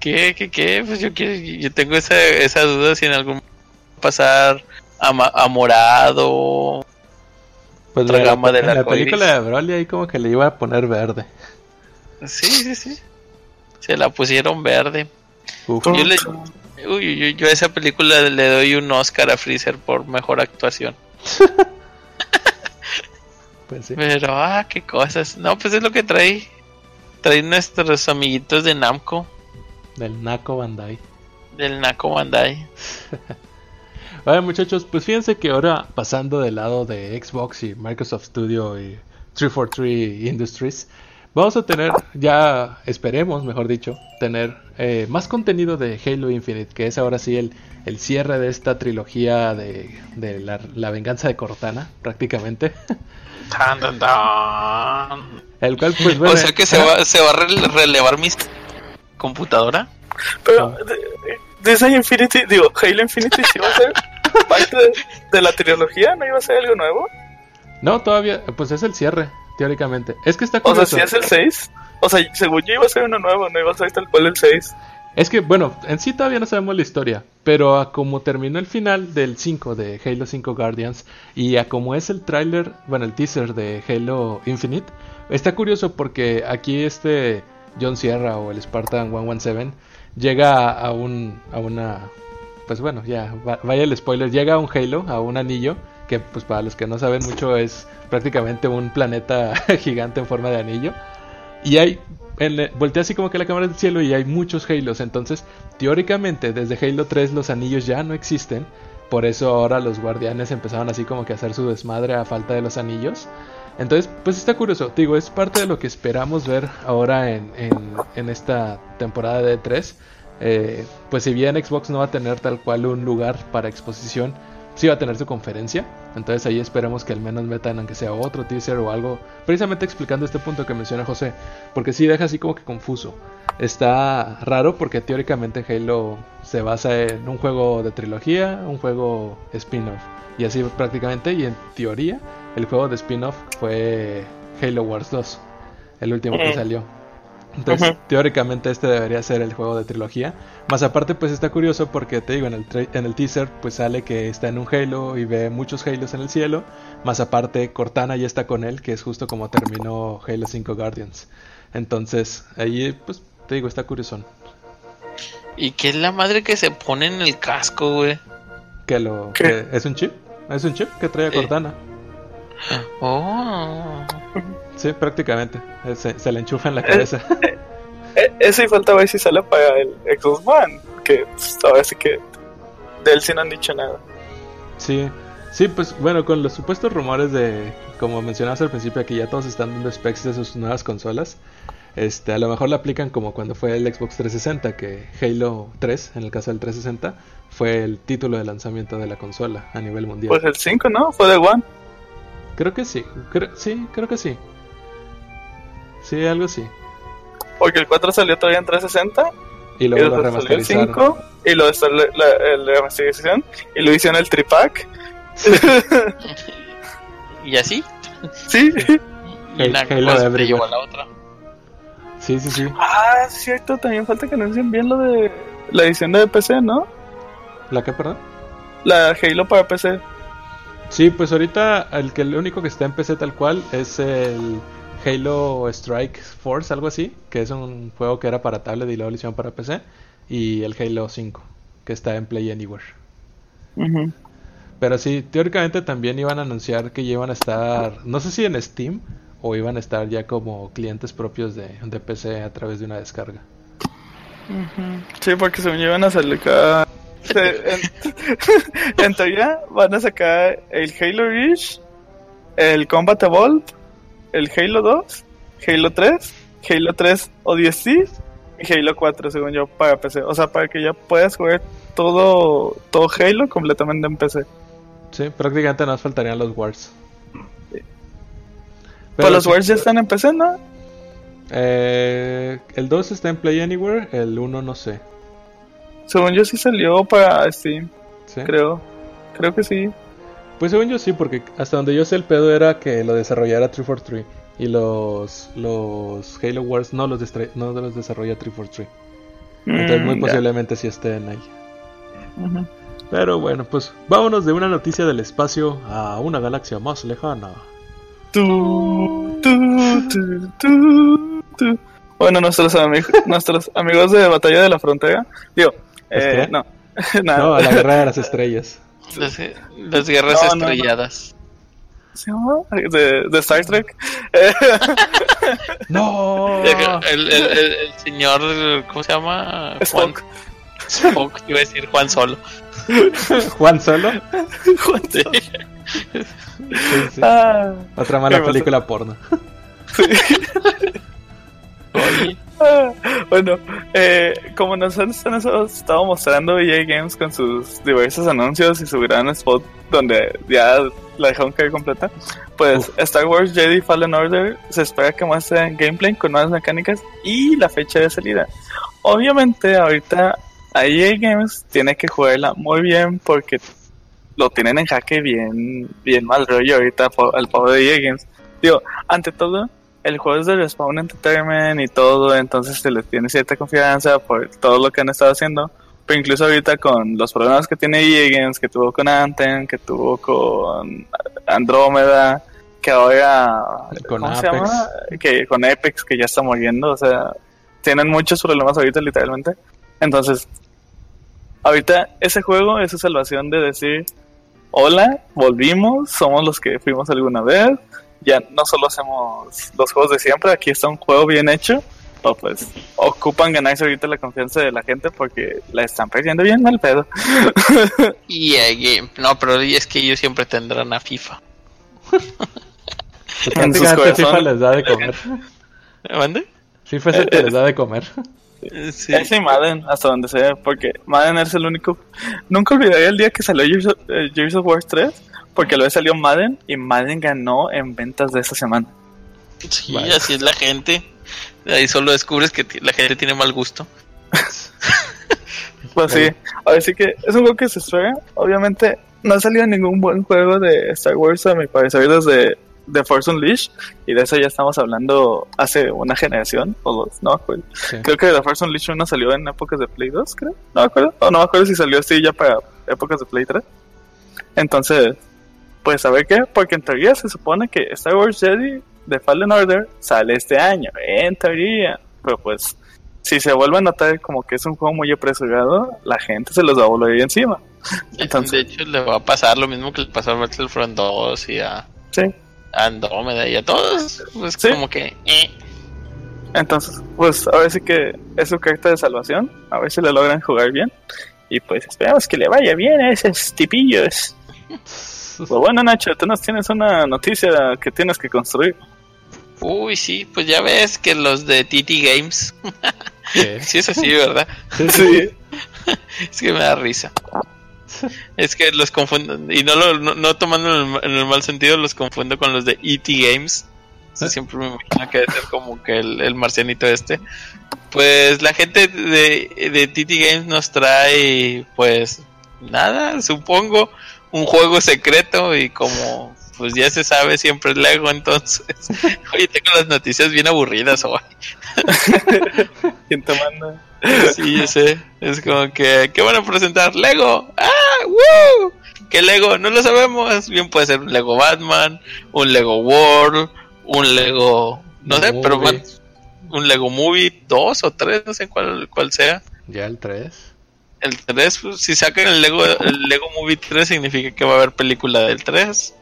¿qué, qué, qué? Pues yo quiero, yo tengo esa, esa duda si en algún pasar a, a morado. Pues Otra la, gama del en la película de Broly ahí como que le iba a poner verde. Sí, sí, sí. Se la pusieron verde. Uf, Yo, le, uy, uy, uy, yo a esa película le doy un Oscar a Freezer por mejor actuación. pues sí. Pero, ah, qué cosas. No, pues es lo que trae. Trae nuestros amiguitos de Namco, Del Nako Bandai. del Naco Bandai. Vale muchachos, pues fíjense que ahora pasando del lado de Xbox y Microsoft Studio y 343 Industries, vamos a tener, ya esperemos, mejor dicho, tener eh, más contenido de Halo Infinite, que es ahora sí el, el cierre de esta trilogía de, de la, la venganza de Cortana, prácticamente. Tan, tan, tan. El cual, pues bueno. o sea que se va, se va a rele- relevar mi computadora. Pero de- Disney Infinity, digo, Halo Infinity sí va a ser parte de, de la trilogía, ¿no iba a ser algo nuevo? No, todavía, pues es el cierre, teóricamente. Es que está O sea, curioso. si es el 6. O sea, según yo iba a ser uno nuevo, no iba a ser tal cual el 6. Es que, bueno, en sí todavía no sabemos la historia, pero a como terminó el final del 5 de Halo 5 Guardians y a como es el tráiler, bueno, el teaser de Halo Infinite, está curioso porque aquí este John Sierra o el Spartan 117 llega a un a una pues bueno, ya va- vaya el spoiler, llega a un Halo, a un anillo que pues para los que no saben mucho es prácticamente un planeta gigante en forma de anillo. Y hay, en, eh, voltea así como que la cámara del cielo y hay muchos Halos. Entonces, teóricamente, desde Halo 3 los anillos ya no existen. Por eso ahora los guardianes empezaron así como que a hacer su desmadre a falta de los anillos. Entonces, pues está curioso. Digo, es parte de lo que esperamos ver ahora en, en- esta temporada de 3. pues si bien Xbox no va a tener tal cual un lugar para exposición, sí va a tener su conferencia. Entonces ahí esperemos que al menos metan aunque sea otro teaser o algo. Precisamente explicando este punto que menciona José. Porque sí deja así como que confuso. Está raro porque teóricamente Halo se basa en un juego de trilogía, un juego spin-off. Y así prácticamente, y en teoría, el juego de spin-off fue Halo Wars 2. El último que Mm. salió. Entonces, Ujú. teóricamente este debería ser el juego de trilogía. Más aparte, pues está curioso porque te digo, en el, tra- en el teaser, pues sale que está en un Halo y ve muchos Halos en el cielo. Más aparte, Cortana ya está con él, que es justo como terminó Halo 5 Guardians. Entonces, ahí, pues te digo, está curioso. ¿Y qué es la madre que se pone en el casco, güey? Que lo. ¿Qué? que es un chip. Es un chip que trae a. Cortana. Oh. Sí, prácticamente. Eh, Se, se le enchufa en la cabeza. Eh, eso y falta ver si sale para el Xbox One. Que pues, ahora sí que de él sí no han dicho nada. Sí, sí, pues bueno, con los supuestos rumores de, como mencionabas al principio, que ya todos están dando specs de sus nuevas consolas, este, a lo mejor la aplican como cuando fue el Xbox 360, que Halo 3, en el caso del 360, fue el título de lanzamiento de la consola a nivel mundial. Pues el 5, ¿no? Fue de One. Creo que sí, creo, sí, creo que sí. Sí, algo así. Porque el 4 salió todavía en 360. Y Y luego lo después salió el remasterizaron. 5. Y luego está la, la, la remasterización. Y lo hicieron el tripack. Y así. Sí. Y El una Halo cosa te Everywhere. llevó a la otra. Sí, sí, sí. Ah, es cierto. También falta que anuncien bien lo de la edición de PC, ¿no? ¿La qué, perdón? La Halo para PC. Sí, pues ahorita el que el único que está en PC tal cual es el Halo Strike Force, algo así, que es un juego que era para tablet y luego lo hicieron para PC, y el Halo 5, que está en Play Anywhere. Pero sí, teóricamente también iban a anunciar que ya iban a estar, no sé si en Steam o iban a estar ya como clientes propios de, de PC a través de una descarga. Sí, porque según yo van a sacar. se- En, en teoría van a sacar el Halo Reach, el Combat Evolved, el Halo 2, Halo 3, Halo 3 ODST y Halo 4, según yo, para PC. O sea, para que ya puedas jugar todo, todo Halo completamente en PC. Sí, prácticamente nos faltarían los Wars. Pues los sí, Wars ya están en PC, ¿no? eh, el 2 está en Play Anywhere, el 1 no sé. Según yo sí salió para Steam, ¿sí? creo. Creo que sí. Pues según yo sí, porque hasta donde yo sé el pedo era que lo desarrollara 343 y los los Halo Wars no los no los desarrolla 343. Entonces muy Mm, posiblemente sí estén ahí. Pero bueno, pues vámonos de una noticia del espacio a una galaxia más lejana. Tu, tu, tu. Bueno, nuestros, amigos nuestros amigos de Batalla de la Frontera. Digo, ¿Es eh, no. Nada. No, a la guerra de las estrellas. Las, las guerras No, no, no. estrelladas. ¿Se llama? De, de Star Trek. ¡No! El, el- el- el señor, ¿cómo se llama? Juan Spock. Iba a decir Juan Solo. Juan Solo. Juan. Solo. Sí, sí. Ah, Otra mala película porno. Oye. Bueno, eh, como nos han estado mostrando EA Games con sus diversos anuncios y su gran spot donde ya la dejaron caer completa, pues Star Wars Jedi Fallen Order se espera que muestren gameplay con nuevas mecánicas y la fecha de salida. Obviamente ahorita a EA Games tiene que jugarla muy bien porque lo tienen en jaque bien, bien mal rollo ahorita al pobre de EA Games. Digo, ante todo, el juego es de Respawn Entertainment y todo, entonces se les tiene cierta confianza por todo lo que han estado haciendo. Pero incluso ahorita con los problemas que tiene Games, que tuvo con Anthem, que tuvo con Andrómeda, que ahora Con ¿cómo se Apex. llama? Que con Apex que ya está muriendo, o sea, tienen muchos problemas ahorita literalmente. Entonces, ahorita ese juego es su salvación de decir, hola, volvimos, somos los que fuimos alguna vez, ya no solo hacemos los juegos de siempre, aquí está un juego bien hecho, o pues ocupan ganarse ahorita la confianza de la gente porque la están perdiendo bien mal pedo. y eh, game. No, pero es que ellos siempre tendrán a FIFA. En sus FIFA les da de comer. ¿Mande? FIFA es el que les da de comer. Sí. Ese y Madden, hasta donde sea, porque Madden es el único. Nunca olvidaré el día que salió Gears of, eh, Gears of War 3, porque luego salió Madden y Madden ganó en ventas de esa semana. Sí, Vale. así es la gente. Ahí solo descubres que la gente tiene mal gusto. Pues sí, ahora sí que es un juego que se espera. Obviamente, no ha salido ningún buen juego de Star Wars, a mi parecer, desde The Force Unleashed, y de eso ya estamos hablando hace una generación, o dos, no me acuerdo. Sí. Creo que The Force Unleashed 1 salió en épocas de Play 2, creo. No me acuerdo. O no me acuerdo si salió así ya para épocas de Play 3. Entonces, pues a ver qué, porque en teoría se supone que Star Wars Jedi de Fallen Order sale este año, en teoría. Pero pues, si se vuelve a notar como que es un juego muy apresurado, la gente se los va a volver encima. Entonces- de hecho, le va a pasar lo mismo que le pasó a Battlefront 2 y a Sí. Andrómeda y a todos. Pues Sí. como que. eh. Entonces, pues a ver si que es su carta de salvación, a ver si le logran jugar bien. Y pues esperamos que le vaya bien a esos tipillos. Pues bueno, Nacho, tú nos tienes una noticia que tienes que construir. Uy, sí, pues ya ves que los de TT Games. Sí, es así, ¿verdad? Sí. Es que me da risa. Es que los confundo, y no, lo, no, no tomando en el, en el mal sentido, los confundo con los de ET Games. O sea, siempre me imagino que debe ser como que el, el marcianito este. Pues la gente de, de TT Games nos trae, pues, nada, supongo, un juego secreto y como, pues ya se sabe, siempre es Lego, entonces, oye, tengo las noticias bien aburridas hoy. ¿Quién te manda? Sí, yo sé. Es como que, ¿qué van a presentar? ¡Lego! ¡Ah! ¡Woo! ¿Qué Lego? No lo sabemos. Bien puede ser un Lego Batman, un Lego World, un Lego. No sé, pero un Lego Movie 2 o 3, no sé cuál, cuál sea. Ya el 3. El 3, pues, si sacan el Lego, el Lego Movie 3, significa que va a haber película del 3.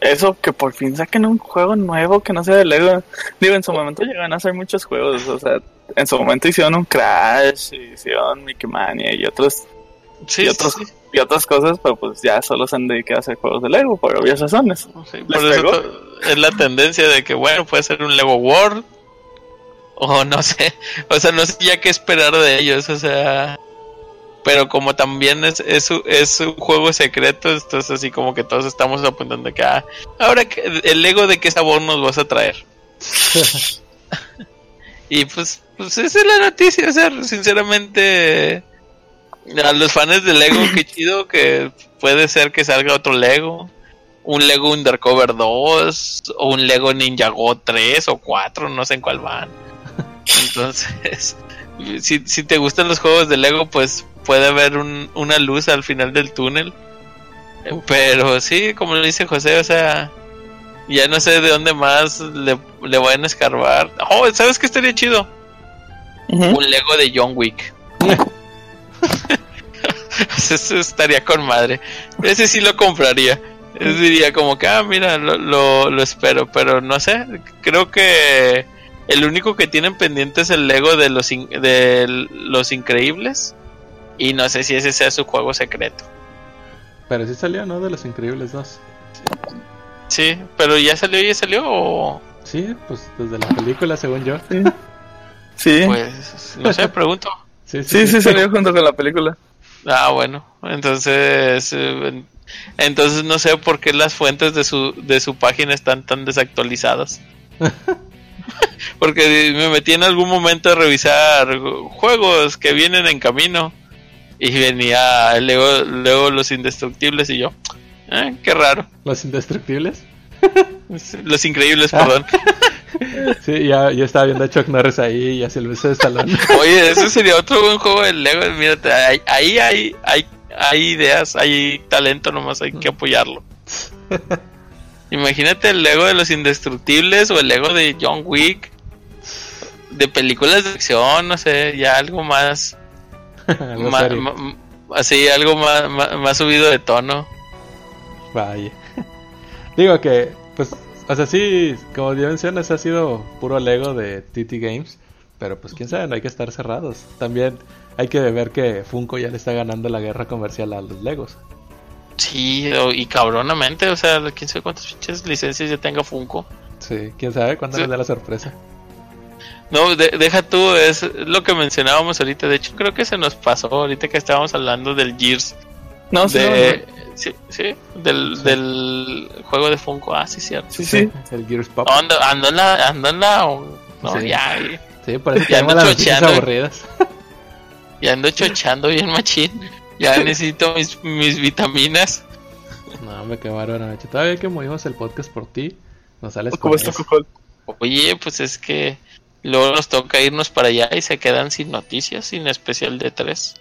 Eso, que por fin saquen un juego nuevo que no sea de Lego. Digo, en su momento llegan a hacer muchos juegos. O sea, en su momento hicieron un Crash, hicieron Mickey Mania y otros Sí, y, otros, sí. y otras cosas, pero pues ya solo se han dedicado a hacer juegos de Lego por obvias razones. Sí, ¿Les por eso es la tendencia de que, bueno, puede ser un Lego World. O no sé. O sea, no sé ya qué esperar de ellos. O sea. Pero como también es, es, un- es un juego secreto, entonces así como que todos estamos apuntando que, ah, ahora el Lego de qué sabor nos vas a traer. y pues, pues esa es la noticia, o sea, sinceramente, a los fans de Lego, qué chido que puede ser que salga otro Lego. Un Lego Undercover 2, o un Lego Ninjago 3 o 4, no sé en cuál van. Entonces, si, si te gustan los juegos de Lego, pues puede haber un- una luz al final del túnel. Pero sí, como lo dice José, o sea, ya no sé de dónde más le, le van a escarbar. Oh, ¿sabes qué estaría chido? Un Lego de John Wick. Eso estaría con madre. Ese sí lo compraría. Diría como que, ah, mira, lo, lo, lo espero. Pero no sé, creo que el único que tienen pendiente es el Lego de los, in- de los Increíbles. Y no sé si ese sea su juego secreto. Pero sí salió, ¿no? De los Increíbles 2. Sí, pero ya salió, ya salió. O... Sí, pues desde la película, según yo. Sí. Sí, Pues no sé, pregunto. Sí, sí, sí salió junto con la película. Ah, bueno, entonces, eh, entonces no sé por qué las fuentes de su de su página están tan desactualizadas. Porque me metí en algún momento a revisar juegos que vienen en camino y venía luego, luego los indestructibles y yo, eh, qué raro, Los Indestructibles. los increíbles, perdón. Sí, ya, yo estaba viendo a Chuck Norris ahí y a Sylvester Stallone. Oye, ese sería otro buen juego de Lego. Mírate, ahí, ahí hay, hay, hay ideas, hay talento, nomás hay que apoyarlo. Imagínate el Lego de los Indestructibles o el Lego de John Wick. De películas de acción, no sé, ya algo más. Ma- ma- así, algo más, más, más subido de tono. Vaya. Digo que, pues, o sea, sí, como ya mencionas, ha sido puro Lego de TT Games. Pero pues quién sabe, no hay que estar cerrados. También hay que ver que Funko ya le está ganando la guerra comercial a los Legos. Sí, y cabronamente, o sea, quién sabe cuántas pinches licencias ya tenga Funko. Sí, quién sabe cuándo Sí. les da la sorpresa. No, de- deja tú, es lo que mencionábamos ahorita. De hecho, creo que se nos pasó ahorita que estábamos hablando del Gears. No, sí, de, no, sí, sí, del, Sí. del juego de Funko. Ah, sí, cierto. sí, sí. El Gears Pop. Ando, ando en la, ando en la, no, Sí. ya, Sí, por eso Ya ando chocheando. aburridas. ya ando chochando bien machín. Ya necesito mis, mis vitaminas. No, me quemaron anoche. Todavía que movimos el podcast por ti, nos sales ¿Cómo con está eso. Oye, pues es que luego nos toca irnos para allá y se quedan sin noticias, sin especial de tres.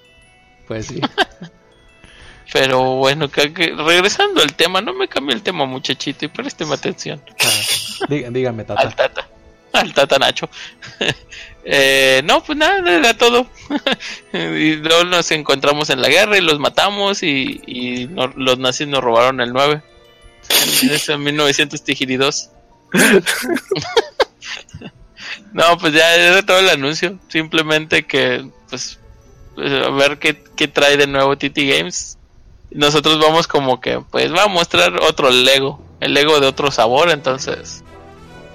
Pues sí. Pero bueno, que- que- regresando al tema, no me cambie el tema, muchachito, y présteme atención. Ah, dígame, Al Tata. Tata, al Tata Nacho. Eh, no, pues nada, era todo. y luego nos encontramos en la guerra y los matamos y, y no- los nazis nos robaron el 9. En ese 1932. No, pues ya era todo el anuncio. Simplemente que, pues, pues, a ver qué, qué trae de nuevo TT Games. Nosotros vamos como que, pues, va a mostrar otro Lego. El Lego de otro sabor, entonces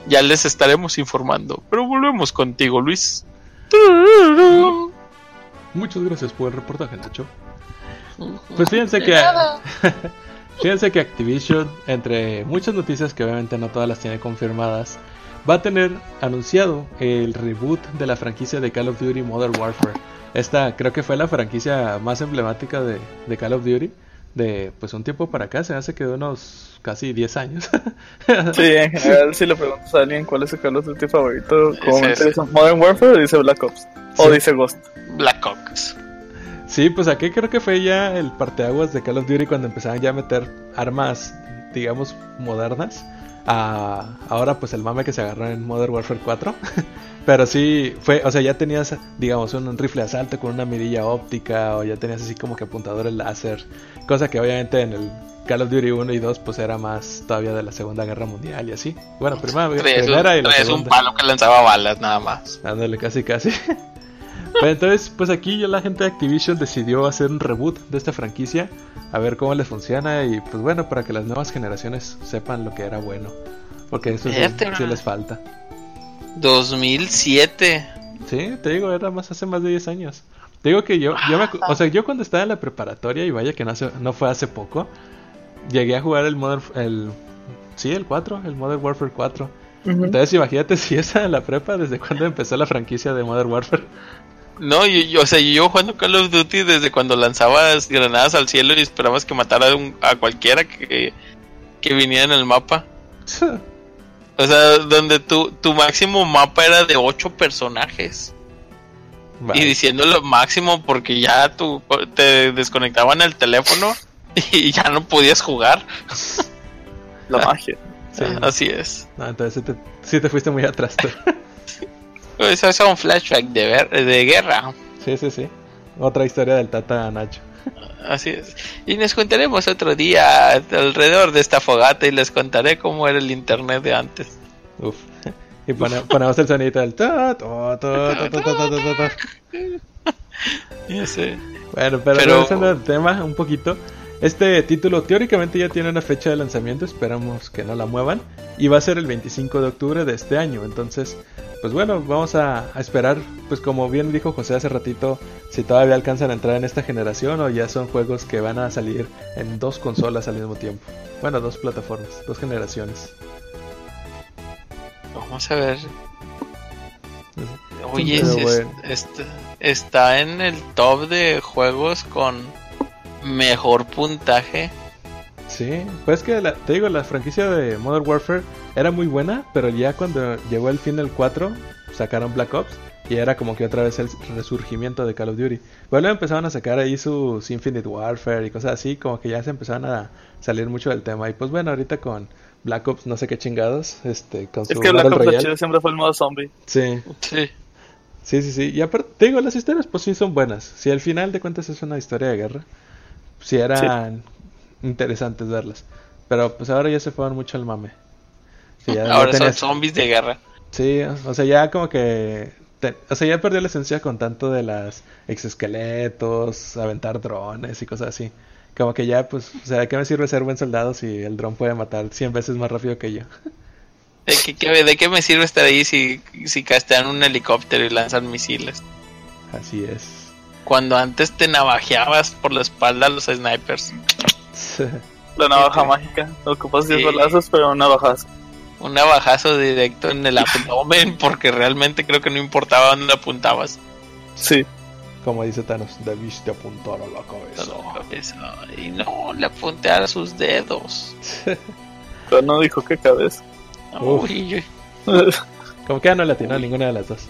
ya les estaremos informando. Pero volvemos contigo, Luis. Muchas gracias por el reportaje, Nacho. Pues fíjense que fíjense que Activision, entre muchas noticias que obviamente no todas las tiene confirmadas, va a tener anunciado el reboot de la franquicia de Call of Duty Modern Warfare. Esta creo que fue la franquicia más emblemática de, de Call of Duty, de pues un tiempo para acá, se hace que de unos casi 10 años. Sí, en general, si le preguntas a alguien cuál es su Call of Duty favorito, como ese. Modern Warfare, dice Black Ops. O Sí. dice Ghost. Black Ops. Sí, pues aquí creo que fue ya el parteaguas de Call of Duty cuando empezaban ya a meter armas, digamos, modernas. A, ahora pues el mame que se agarró en Modern Warfare 4. Pero sí, fue, o sea, ya tenías, digamos, un, rifle de asalto con una mirilla óptica, o ya tenías así como que apuntadores láser, cosa que obviamente en el Call of Duty 1 y 2 pues era más todavía de la Segunda Guerra Mundial y así. Bueno, primera, Traes un, primera y la traes un segunda. palo que lanzaba balas nada más. Ándale, casi casi. Pero entonces, pues aquí ya la gente de Activision decidió hacer un reboot de esta franquicia, a ver cómo les funciona y pues bueno, para que las nuevas generaciones sepan lo que era bueno. Porque eso sí, sí les falta. 2007. Sí, te digo, era más hace más de 10 años. Te digo que yo, yo me, o sea, yo cuando estaba en la preparatoria, y vaya que no, hace- no fue hace poco, llegué a jugar el Modern, el, sí, el 4, el Modern Warfare 4. Entonces imagínate si esa era la prepa, desde cuando empezó la franquicia de Modern Warfare. No, yo, yo- o sea, yo jugando Call of Duty desde cuando lanzabas granadas al cielo y esperabas que matara a, un- a cualquiera que, que viniera en el mapa. O sea, donde tu, tu máximo mapa era de 8 personajes. Y diciendo lo máximo porque ya tu, te desconectaban el teléfono y ya no podías jugar. La magia. Sí, ah, así es. No, entonces sí te, sí te fuiste muy atrás. Pues, eso es un flashback de, ver, de guerra. Sí, sí, sí. Otra historia del Tata Nacho. Así es. Y nos contaremos otro día alrededor de esta fogata y les contaré cómo era el internet de antes. Uf. Y ponemos, ponemos el sonido del Ya sé. Bueno, pero, pero... regresando al tema un poquito. Este título teóricamente ya tiene una fecha de lanzamiento, esperamos que no la muevan. Y va a ser el 25 de octubre de este año. Entonces, pues bueno, vamos a, a esperar, pues como bien dijo José hace ratito, si todavía alcanzan a entrar en esta generación o ya son juegos que van a salir en dos consolas al mismo tiempo. Bueno, dos plataformas, dos generaciones. Vamos a ver. Oye, es- está, está en el top de juegos con mejor puntaje. Sí, pues que la- te digo, la franquicia de Modern Warfare era muy buena, pero ya cuando llegó el fin del 4, sacaron Black Ops y era como que otra vez el resurgimiento de Call of Duty. Bueno, empezaron a sacar ahí sus Infinite Warfare y cosas así, como que ya se empezaron a salir mucho del tema. Y pues bueno, ahorita con Black Ops, no sé qué chingados, este, con su Es que Black Ops Royale. chido siempre fue el modo zombie. Sí, Sí. sí, sí, sí. Y aparte, te digo, las historias pues sí son buenas. Si al final de cuentas es una historia de guerra, sí eran interesantes verlas. Pero pues ahora ya se fueron mucho al mame. Sí, ya- ya Ahora son zombies de guerra. Sí, o sea, ya como que... te- o sea, ya perdió la esencia con tanto de las exoesqueletos, aventar drones y cosas así. Como que ya, pues, o sea, ¿de qué me sirve ser buen soldado si el dron puede matar 100 veces más rápido que yo? ¿De qué, qué- de qué me sirve estar ahí si, si castean un helicóptero y lanzan misiles? Así es. Cuando antes te navajeabas por la espalda a los snipers. La navaja mágica. Ocupas 10 Sí. balazos, pero una bajas. Un navajazo directo en el abdomen porque realmente creo que no importaba dónde apuntabas. Sí. Como dice Thanos, debiste apuntar a la A cabeza. la cabeza. Y no, le apunté a sus dedos. Pero no dijo que cabeza. Uy, Como que ya no le atinó a ninguna de las dos.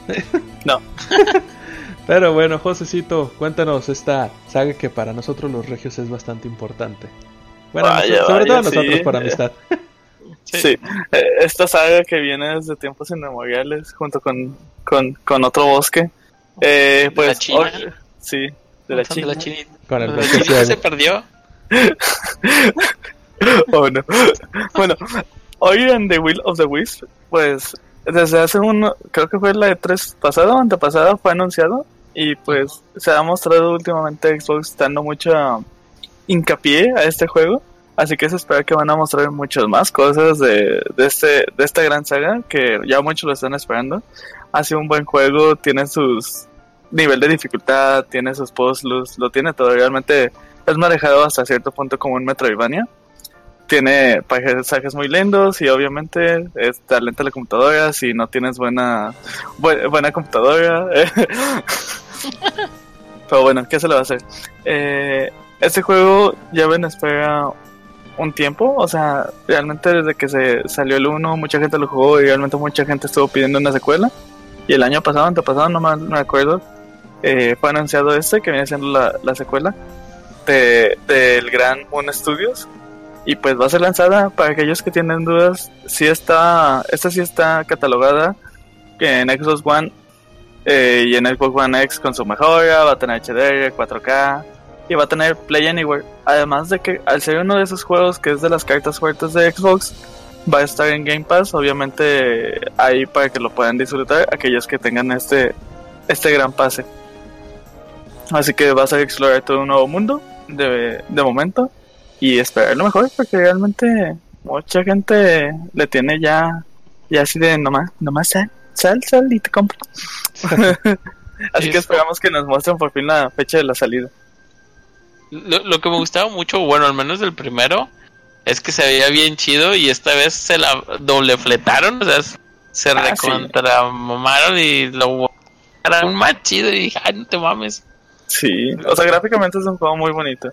No. Pero bueno, Josecito, cuéntanos esta saga que para nosotros los regios es bastante importante. Bueno, Vaya, sobre vaya, todo nosotros sí. por amistad. Sí. Sí. Eh, esta saga que viene desde tiempos inmemoriales, junto con, con, con otro bosque. Eh, pues, la China? sí, de la China. chinita. Con el La bosque chinita se ciego. perdió. Oh, no. Bueno, hoy en The Will of the Wisp, pues desde hace un, creo que fue la E3 pasada o antepasada, fue anunciado y pues se ha mostrado últimamente Xbox dando mucha hincapié a este juego. Así que se espera que van a mostrar muchas más cosas de, de, este, de esta gran saga que ya muchos lo están esperando. Ha sido un buen juego, tiene sus nivel de dificultad, tiene sus puzzles, lo tiene todo. Realmente es manejado hasta cierto punto como un Metroidvania tiene paisajes muy lindos y obviamente es talento la computadora si no tienes buena bu- buena computadora pero bueno qué se le va a hacer Eh, este juego lleva en espera un tiempo, o sea, realmente desde que se salió el 1, mucha gente lo jugó y realmente mucha gente estuvo pidiendo una secuela. Y el año pasado, antepasado, no me, me acuerdo, eh, fue anunciado este, que viene siendo la, la secuela de, del Gran Moon Studios. Y pues va a ser lanzada para aquellos que tienen dudas. Si está, esta sí está catalogada en Xbox One eh, y en Xbox One X con su mejora, va a tener HDR, 4K y va a tener Play Anywhere. Además de que al ser uno de esos juegos que es de las cartas fuertes de Xbox, va a estar en Game Pass, obviamente ahí para que lo puedan disfrutar aquellos que tengan este, este gran pase. Así que vas a explorar todo un nuevo mundo de, de momento y esperar lo mejor porque realmente mucha gente le tiene ya, ya así de nomás, nomás sal, sal, sal y te compro. Así que esperamos que nos muestren por fin la fecha de la salida. Lo, lo que me gustaba mucho, bueno, al menos del primero, es que se veía bien chido y esta vez se la doble fletaron, o sea, se Ah, recontramamaron y lo era un más chido y dije, ay, no te mames. Sí, o sea, gráficamente es un juego muy bonito.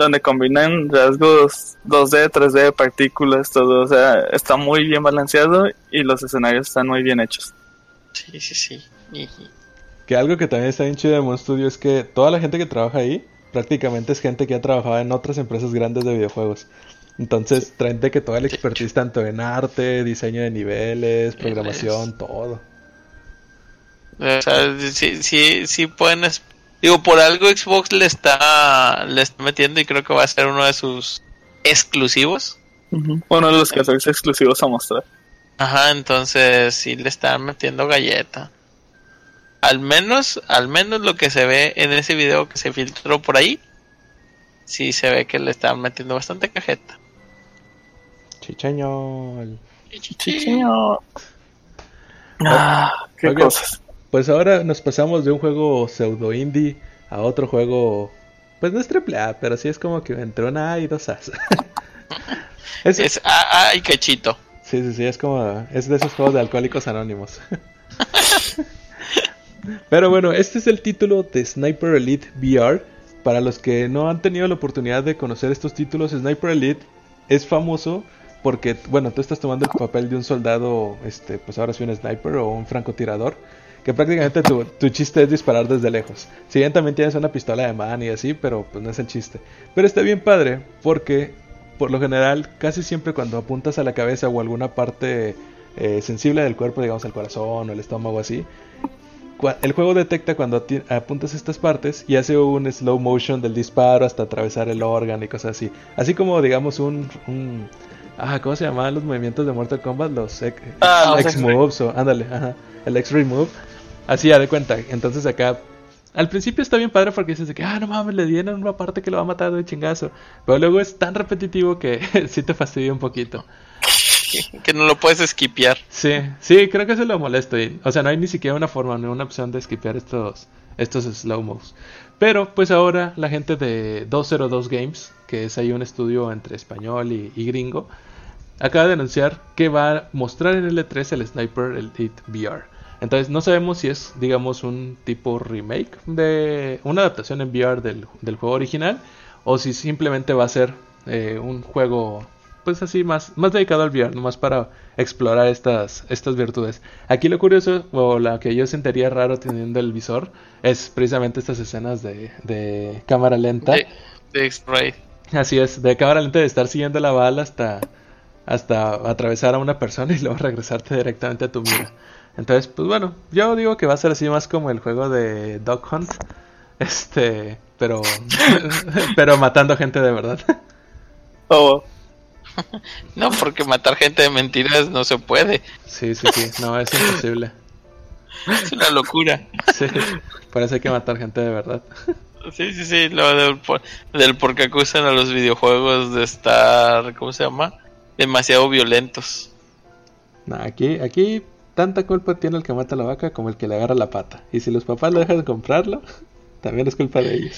Donde combinan rasgos 2D, 3D, partículas, todo. O sea, está muy bien balanceado y los escenarios están muy bien hechos. Sí, sí, sí. Y- Que algo que también está bien chido de Moon Studio es que toda la gente que trabaja ahí prácticamente es gente que ha trabajado en otras empresas grandes de videojuegos. Entonces traen de que toda la expertise tanto en arte, diseño de niveles, programación, todo. O sea, sí, sí, sí pueden. es- Digo, por algo Xbox le está, le está metiendo y creo que va a ser uno de sus exclusivos. Uno de los 14 exclusivos a mostrar. Ajá, entonces sí le están metiendo galleta. Al menos, al menos lo que se ve en ese video que se filtró por ahí, sí se ve que le están metiendo bastante cajeta. Chichañol. Chichiño. Ah, qué cosas. Pues ahora nos pasamos de un juego pseudo indie a otro juego, pues no es triple A, pero sí es como que entre una A y dos A's. es, Es, ah, ay, cachito. Sí, sí, sí, es como, es de esos juegos de alcohólicos anónimos. Pero bueno, este es el título de Sniper Elite VR. Para los que no han tenido la oportunidad de conocer estos títulos, Sniper Elite es famoso porque, bueno, tú estás tomando el papel de un soldado, este, pues ahora sí un sniper o un francotirador, que prácticamente tu, tu chiste es disparar desde lejos. Si bien también tienes una pistola de mano y así, pero pues no es el chiste. Pero está bien padre porque por lo general, casi siempre cuando apuntas a la cabeza o alguna parte eh, sensible del cuerpo, digamos el corazón o el estómago así, el juego detecta cuando apuntas estas partes y hace un slow motion del disparo hasta atravesar el órgano y cosas así. Así como digamos un... un ah, ¿cómo se llamaban los movimientos de Mortal Kombat? Los ex, Ah, los X-Moves o... Ándale, ajá. El X-Ray Así, ya de cuenta. Entonces acá al principio está bien padre porque dices de que, ah, no mames, le dieron una parte que lo va a matar de chingazo. Pero luego es tan repetitivo que sí te fastidia un poquito. Que no lo puedes esquipear. Sí, sí, creo que eso es lo molesto. y- o sea, no hay ni siquiera una forma, ni una opción de skipear estos, estos slow-mos. Pero pues ahora la gente de 202 Games, que es ahí un estudio entre español y, y gringo, acaba de anunciar que va a mostrar en L3 el Sniper Elite VR. Entonces no sabemos si es, digamos, un tipo remake de una adaptación en VR del, del juego original o si simplemente va a ser eh, un juego, pues así, más, más dedicado al VR, nomás para explorar estas, estas virtudes. Aquí lo curioso, o la que yo sentiría raro teniendo el visor, es precisamente estas escenas de, de cámara lenta. De, de. Así es, de cámara lenta de estar siguiendo la bala hasta, hasta atravesar a una persona y luego regresarte directamente a tu mira. Entonces, pues bueno, yo digo que va a ser así más como el juego de Dog Hunt. Este, pero pero matando gente de verdad. Oh, No, porque matar gente de mentiras no se puede. Sí, sí, sí, no, es imposible. Es una locura. Sí, parece hay que matar gente de verdad. Sí, sí, sí, lo del por, del por qué acusan a los videojuegos de estar, ¿cómo se llama? Demasiado violentos. No, aquí, aquí tanta culpa tiene el que mata la vaca como el que le agarra la pata. Y si los papás lo dejan de comprarlo, también es culpa de ellos.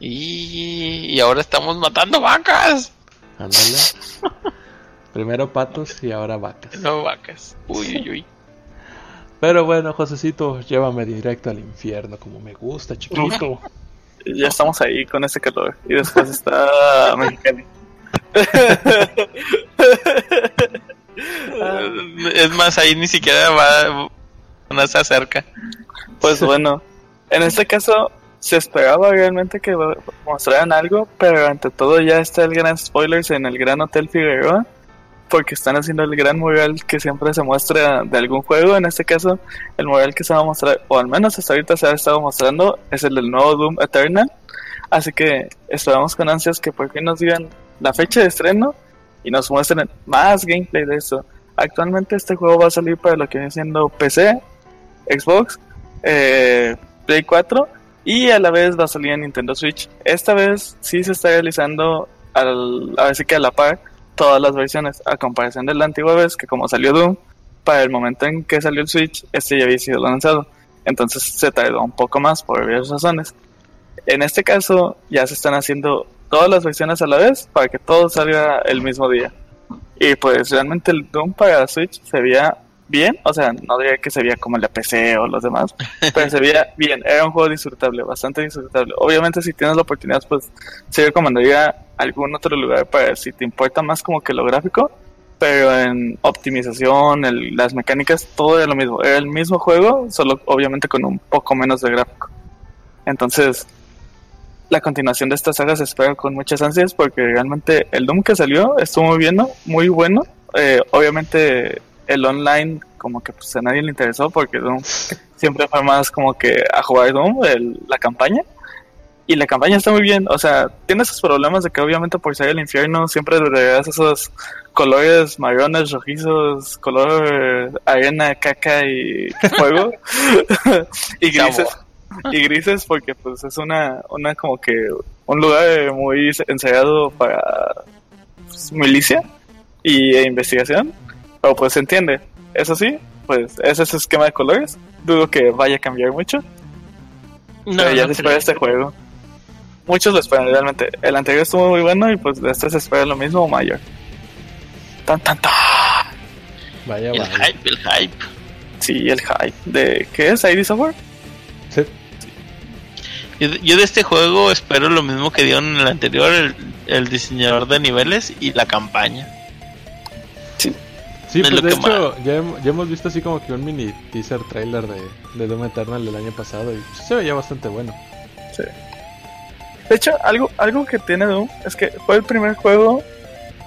Y, y ahora estamos matando vacas. Ándale. Primero patos y ahora vacas. No vacas. Uy, uy, uy. Pero bueno, Josecito, llévame directo al infierno como me gusta, chiquito. ya estamos ahí con ese calor. Y después está Mexicali. Es más, ahí ni siquiera va, no se acerca. Pues bueno, en este caso se esperaba realmente que mostraran algo, pero ante todo ya está el gran spoilers en el Gran Hotel Figueroa, porque están haciendo el gran mural que siempre se muestra de algún juego. En este caso, el mural que se va a mostrar, o al menos hasta ahorita se ha estado mostrando, es el del nuevo Doom Eternal. Así que esperamos con ansias que por fin nos digan la fecha de estreno y nos muestren más gameplay de eso. Actualmente este juego va a salir para lo que viene siendo PC, Xbox, eh, Play 4 y a la vez va a salir en Nintendo Switch. Esta vez sí se está realizando al, a si que a la par todas las versiones, a comparación de la antigua vez que como salió Doom, para el momento en que salió el Switch, este ya había sido lanzado. Entonces se tardó un poco más por varias razones. En este caso ya se están haciendo todas las versiones a la vez para que todo salga el mismo día. Y pues realmente el Doom para Switch se veía bien, o sea, no diría que se veía como el de PC o los demás, pero se veía bien, era un juego disfrutable, bastante disfrutable. Obviamente si tienes la oportunidad, pues se recomendaría algún otro lugar para si te importa más como que lo gráfico, pero en optimización, el, las mecánicas, todo era lo mismo, era el mismo juego, solo obviamente con un poco menos de gráfico. Entonces, la continuación de esta saga se espera con muchas ansias porque realmente el Doom que salió estuvo muy bien, muy bueno. Eh, obviamente el online como que pues a nadie le interesó porque Doom siempre fue más como que a jugar Doom, el, la campaña. Y la campaña está muy bien, o sea, tiene esos problemas de que obviamente por ser el infierno siempre le das esos colores marrones, rojizos, color arena, caca y fuego. y grises y grises porque pues es una, una como que un lugar muy ensayado para pues, milicia y e investigación, pero pues se entiende. Eso sí, pues ese es el esquema de colores. Dudo que vaya a cambiar mucho. No, pero ya no se espera creo. este juego. Muchos lo esperan realmente. El anterior estuvo muy bueno y pues de este se espera lo mismo o mayor. Tan tan tan. Vaya, El vaya. hype, el hype. Sí, el hype. ¿De qué es? ¿ID Software? Sí. Yo, yo de este juego espero lo mismo que dieron en el anterior, el, el diseñador de niveles y la campaña. Sí, Es pues de hecho, ya, ya hemos visto así como que un mini teaser trailer de, de Doom Eternal del año pasado y sí se veía bastante bueno. Sí. De hecho, algo, algo que tiene Doom es que fue el primer juego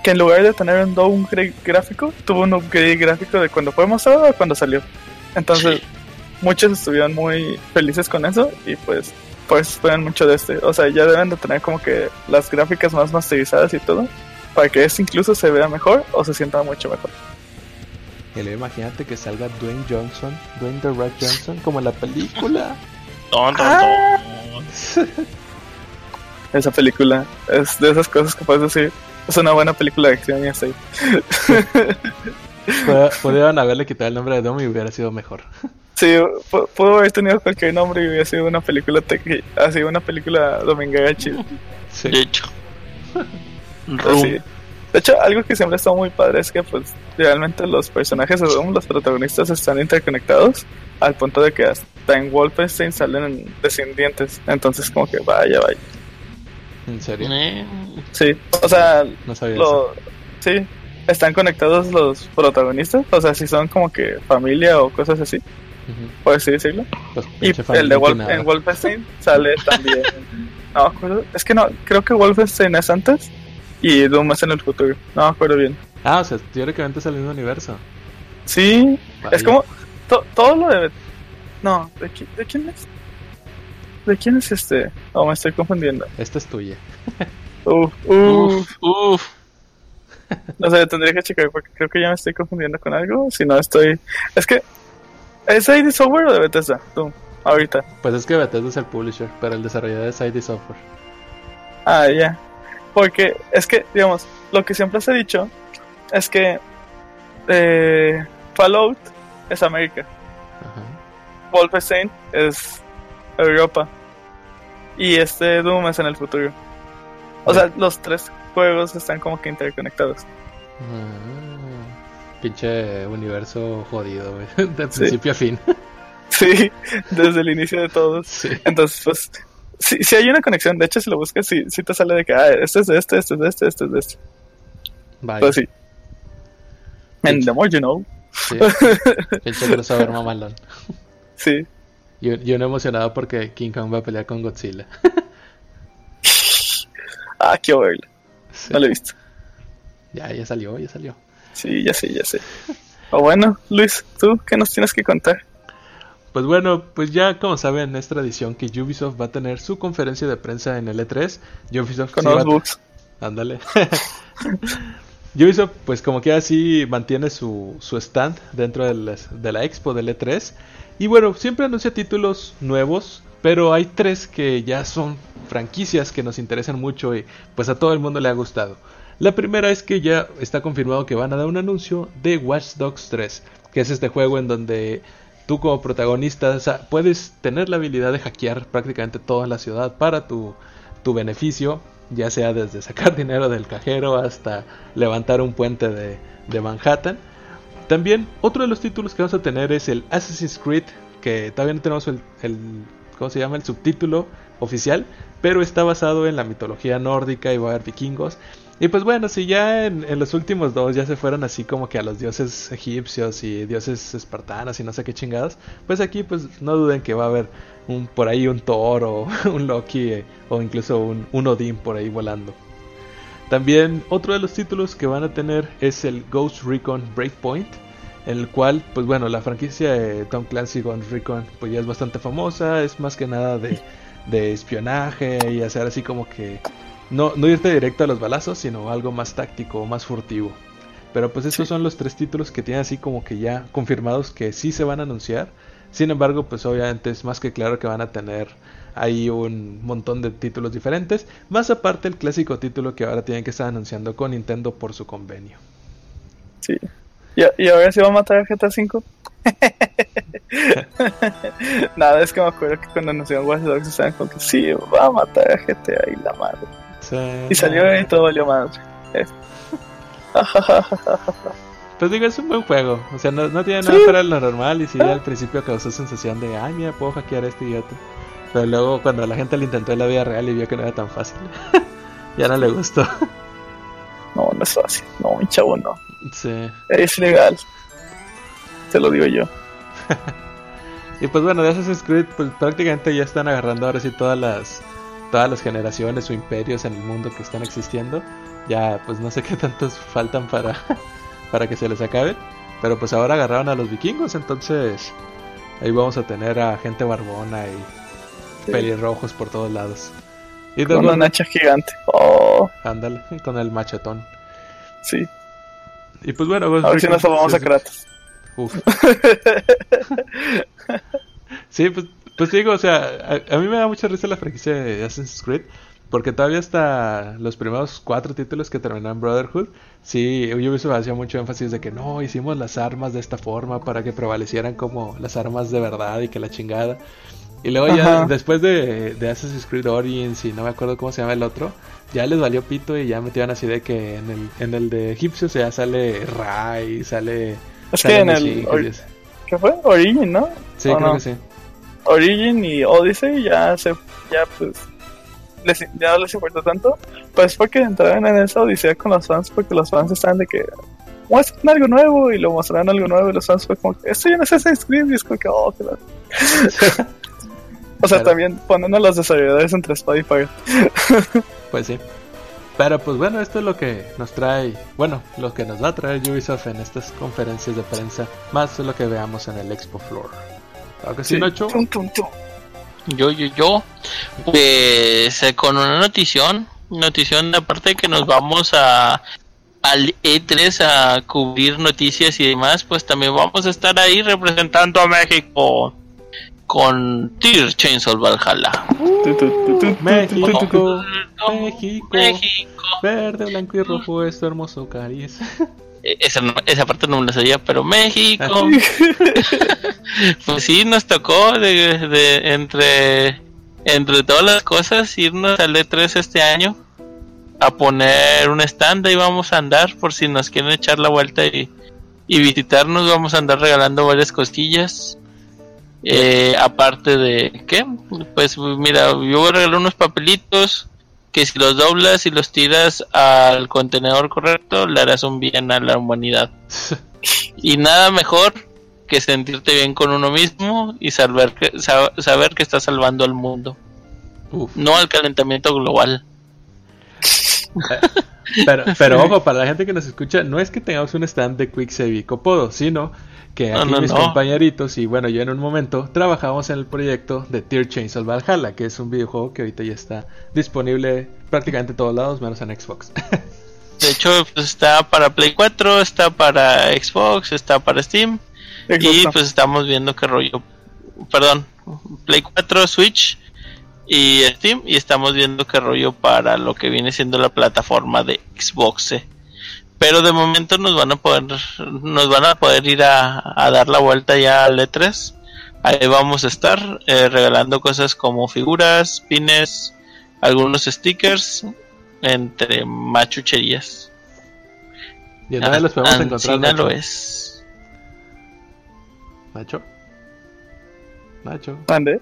que en lugar de tener un downgrade gráfico, tuvo un upgrade gráfico de cuando fue mostrado a cuando salió. Entonces, Sí. muchos estuvieron muy felices con eso y pues pues esperan mucho de este. O sea, ya deben de tener como que las gráficas más masterizadas y todo para que este incluso se vea mejor o se sienta mucho mejor. Y luego imagínate que salga Dwayne Johnson, Dwayne The Rock Johnson, como en la película. Ton, Ah. Esa película es de esas cosas que puedes decir. Es una buena película de acción y así. Podrían haberle quitado el nombre de Doom y hubiera sido mejor. Sí, pu- pudo haber tenido cualquier nombre y hubiera sido una película tec- así una película dominguera chida. Sí. De hecho. Sí. De hecho, algo que siempre está muy padre es que pues realmente los personajes de Doom, los protagonistas están interconectados al punto de que hasta en Wolfenstein salen descendientes. Entonces como que vaya, vaya. ¿En serio? Eh, Sí, o sea, No sabía eso. lo, sí, están conectados los protagonisnistas, o sea, si son como que familia o cosas así. Por así decirlo. Pues, Y el de Wolf, en Wolfenstein sale también. no me acuerdo. Es que no, creo que Wolfenstein es antes y Doom es en el futuro. No me acuerdo bien. Ah, o sea, teóricamente es el mismo universo. Sí, Vaya. es como to- todo lo de. No, ¿de, qui- de quién es? ¿De quién es este? No, me estoy confundiendo. Esta es tuya. Uf, uf. uf, uf. No sé, tendría que checar porque creo que ya me estoy confundiendo con algo. Si no, estoy. Es que. ¿Es ID Software o de Bethesda? Doom, ahorita. Pues es que Bethesda es el publisher, pero el desarrollador es ID Software. Ah, ya. Porque es que, digamos, lo que siempre se ha dicho es que eh, Fallout es América, Ajá. Wolfenstein es Europa y este Doom es en el futuro. O sea, los tres juegos están como que interconectados. Ah, pinche universo jodido, güey. De Sí. principio a fin. Sí, desde el inicio de todos. Sí. Entonces, pues, sí, sí hay una conexión. De hecho, si lo buscas, sí, sí te sale de que, ah, este es de este, este es de este, este es de este. Vaya. Pues sí. And the more you know. Sí. Pinche crossover mamalón. Sí. Y, y uno emocionado porque King Kong va a pelear con Godzilla. Ah, quiero verlo. Sí. No lo he visto. Ya, ya salió, ya salió. Sí, ya sé, ya sé. O bueno, Luis, ¿tú qué nos tienes que contar? Pues bueno, pues ya como saben, es tradición que Ubisoft va a tener su conferencia de prensa en el E3. Ubisoft Con sí los bugs. Ándale. Ubisoft, pues como que así mantiene su, su stand dentro de la, de la expo del E3. Y bueno, siempre anuncia títulos nuevos, pero hay tres que ya son franquicias que nos interesan mucho y pues a todo el mundo le ha gustado. La primera es que ya está confirmado que van a dar un anuncio de Watch Dogs 3, que es este juego en donde tú como protagonista puedes tener la habilidad de hackear prácticamente toda la ciudad para tu, tu beneficio, ya sea desde sacar dinero del cajero hasta levantar un puente de, de Manhattan. También otro de los títulos que vamos a tener es el Assassin's Creed, que todavía no tenemos el, el ¿cómo se llama? el subtítulo oficial, pero está basado en la mitología nórdica y va a haber vikingos. Y pues bueno, si ya en, en los últimos dos ya se fueron así como que a los dioses egipcios y dioses espartanos y no sé qué chingadas, pues aquí pues no duden que va a haber un, por ahí un Thor o un Loki eh, o incluso un, un Odín por ahí volando. También otro de los títulos que van a tener es el Ghost Recon Breakpoint, en el cual, pues bueno, la franquicia de Tom Clancy Ghost Recon pues ya es bastante famosa, es más que nada de, de espionaje y hacer así como que no, no irte directo a los balazos, sino algo más táctico, más furtivo. Pero pues estos Sí. son los tres títulos que tienen así como que ya confirmados que sí se van a anunciar. Sin embargo, pues obviamente es más que claro que van a tener ahí un montón de títulos diferentes. Más aparte el clásico título que ahora tienen que estar anunciando con Nintendo por su convenio. Sí. ¿Y, y ahora sí va a matar a GTA V? Nada, es que me acuerdo que cuando anunciaron Watch Dogs estaban como que sí, va a matar a GTA y la madre. Y salió y todo valió madre. Pues digo, es un buen juego. O sea, no, no tiene nada Sí. de lo normal. Y sí, al principio causó sensación de, ay, mira, puedo hackear a este idiota. Pero luego, cuando la gente lo intentó en la vida real y vio que no era tan fácil, ya no le gustó. No, no es fácil. No, mi chavo, no. sí. Es ilegal. Te lo digo yo. Y pues bueno, de Assassin's Creed, pues prácticamente ya están agarrando ahora sí todas las todas las generaciones o imperios en el mundo que están existiendo. Ya, pues no sé qué tantos faltan para, para que se les acabe. Pero pues ahora agarraron a los vikingos, entonces ahí vamos a tener a gente barbona y Sí. pelirrojos por todos lados. Y Con una hacha gigante. Oh, ándale, con el machetón. sí. Y pues bueno, pues, A ver si nos tomamos a Kratos. Uf. sí, pues, pues digo, o sea, a, a mí me da mucha risa la franquicia de Assassin's Creed. Porque todavía hasta los primeros cuatro títulos que terminaron en Brotherhood, sí, Ubisoft hacía mucho énfasis de que no, hicimos las armas de esta forma para que prevalecieran como las armas de verdad y que la chingada. Y luego ya Ajá. después de, de Assassin's Creed Origins y no me acuerdo cómo se llama el otro, ya les valió pito y ya metieron así de que en el, en el de egipcios ya sale Ra y sale... Es que en el. or-. ¿Qué fue? Origin, ¿no? Sí, ¿O creo no? que sí. Origin y Odyssey ya se. Ya pues. Les, ya no les importó tanto. Pues porque entraron en esa odisea con los fans porque los fans estaban de que. Muestran algo nuevo y lo mostraron algo nuevo y los fans fue como que esto ya no es Assassin's Creed y es como que oh, la- O sea, también ponen a los desarrolladores entre espada y pared. Pues sí. Pero pues bueno, esto es lo que nos trae, bueno, lo que nos va a traer Ubisoft en estas conferencias de prensa, más lo que veamos en el Expo Floor. Claro que sí, Nacho. Tum, tum, tum. Yo, yo, yo. Pues eh, con una notición, notición aparte de que nos vamos a al E3 a cubrir noticias y demás, pues también vamos a estar ahí representando a México con Tear Chainsaw Valhalla. México, México. verde, blanco y rojo es tu hermoso cariz. Eh, Esa, esa parte no me la sabía, pero México. Ah. pues sí, nos tocó de, de- entre, entre todas las cosas irnos al E3 este año a poner un stand y vamos a andar por si nos quieren echar la vuelta y, y visitarnos. Vamos a andar regalando varias costillas. Eh, aparte de, ¿qué? Pues mira, yo voy a regalar unos papelitos que si los doblas y los tiras al contenedor correcto, le harás un bien a la humanidad. Y nada mejor que sentirte bien con uno mismo y saber que, sa- saber que estás salvando al mundo, Uf. no al calentamiento global. Pero, pero ojo, para la gente que nos escucha, no es que tengamos un stand de Quicksave y Copodo, sino que No, aquí no, mis no. compañeritos y bueno, yo en un momento trabajamos en el proyecto de Tear Chainsaw Valhalla, que es un videojuego que ahorita ya está disponible prácticamente en todos lados, menos en Xbox. De hecho, pues, está para Play 4, está para Xbox, está para Steam. Y pues estamos viendo qué rollo. Perdón, Play 4, Switch y Steam. Y estamos viendo qué rollo para lo que viene siendo la plataforma de Xbox. eh. Pero de momento nos van a poder, nos van a poder ir a, a dar la vuelta ya al E3. Ahí vamos a estar eh, regalando cosas como figuras, pines, algunos stickers, entre machucherías. y en dónde los podemos Ah, encontrar. Ancina Nacho? lo es. Nacho. Nacho. ¿Mande?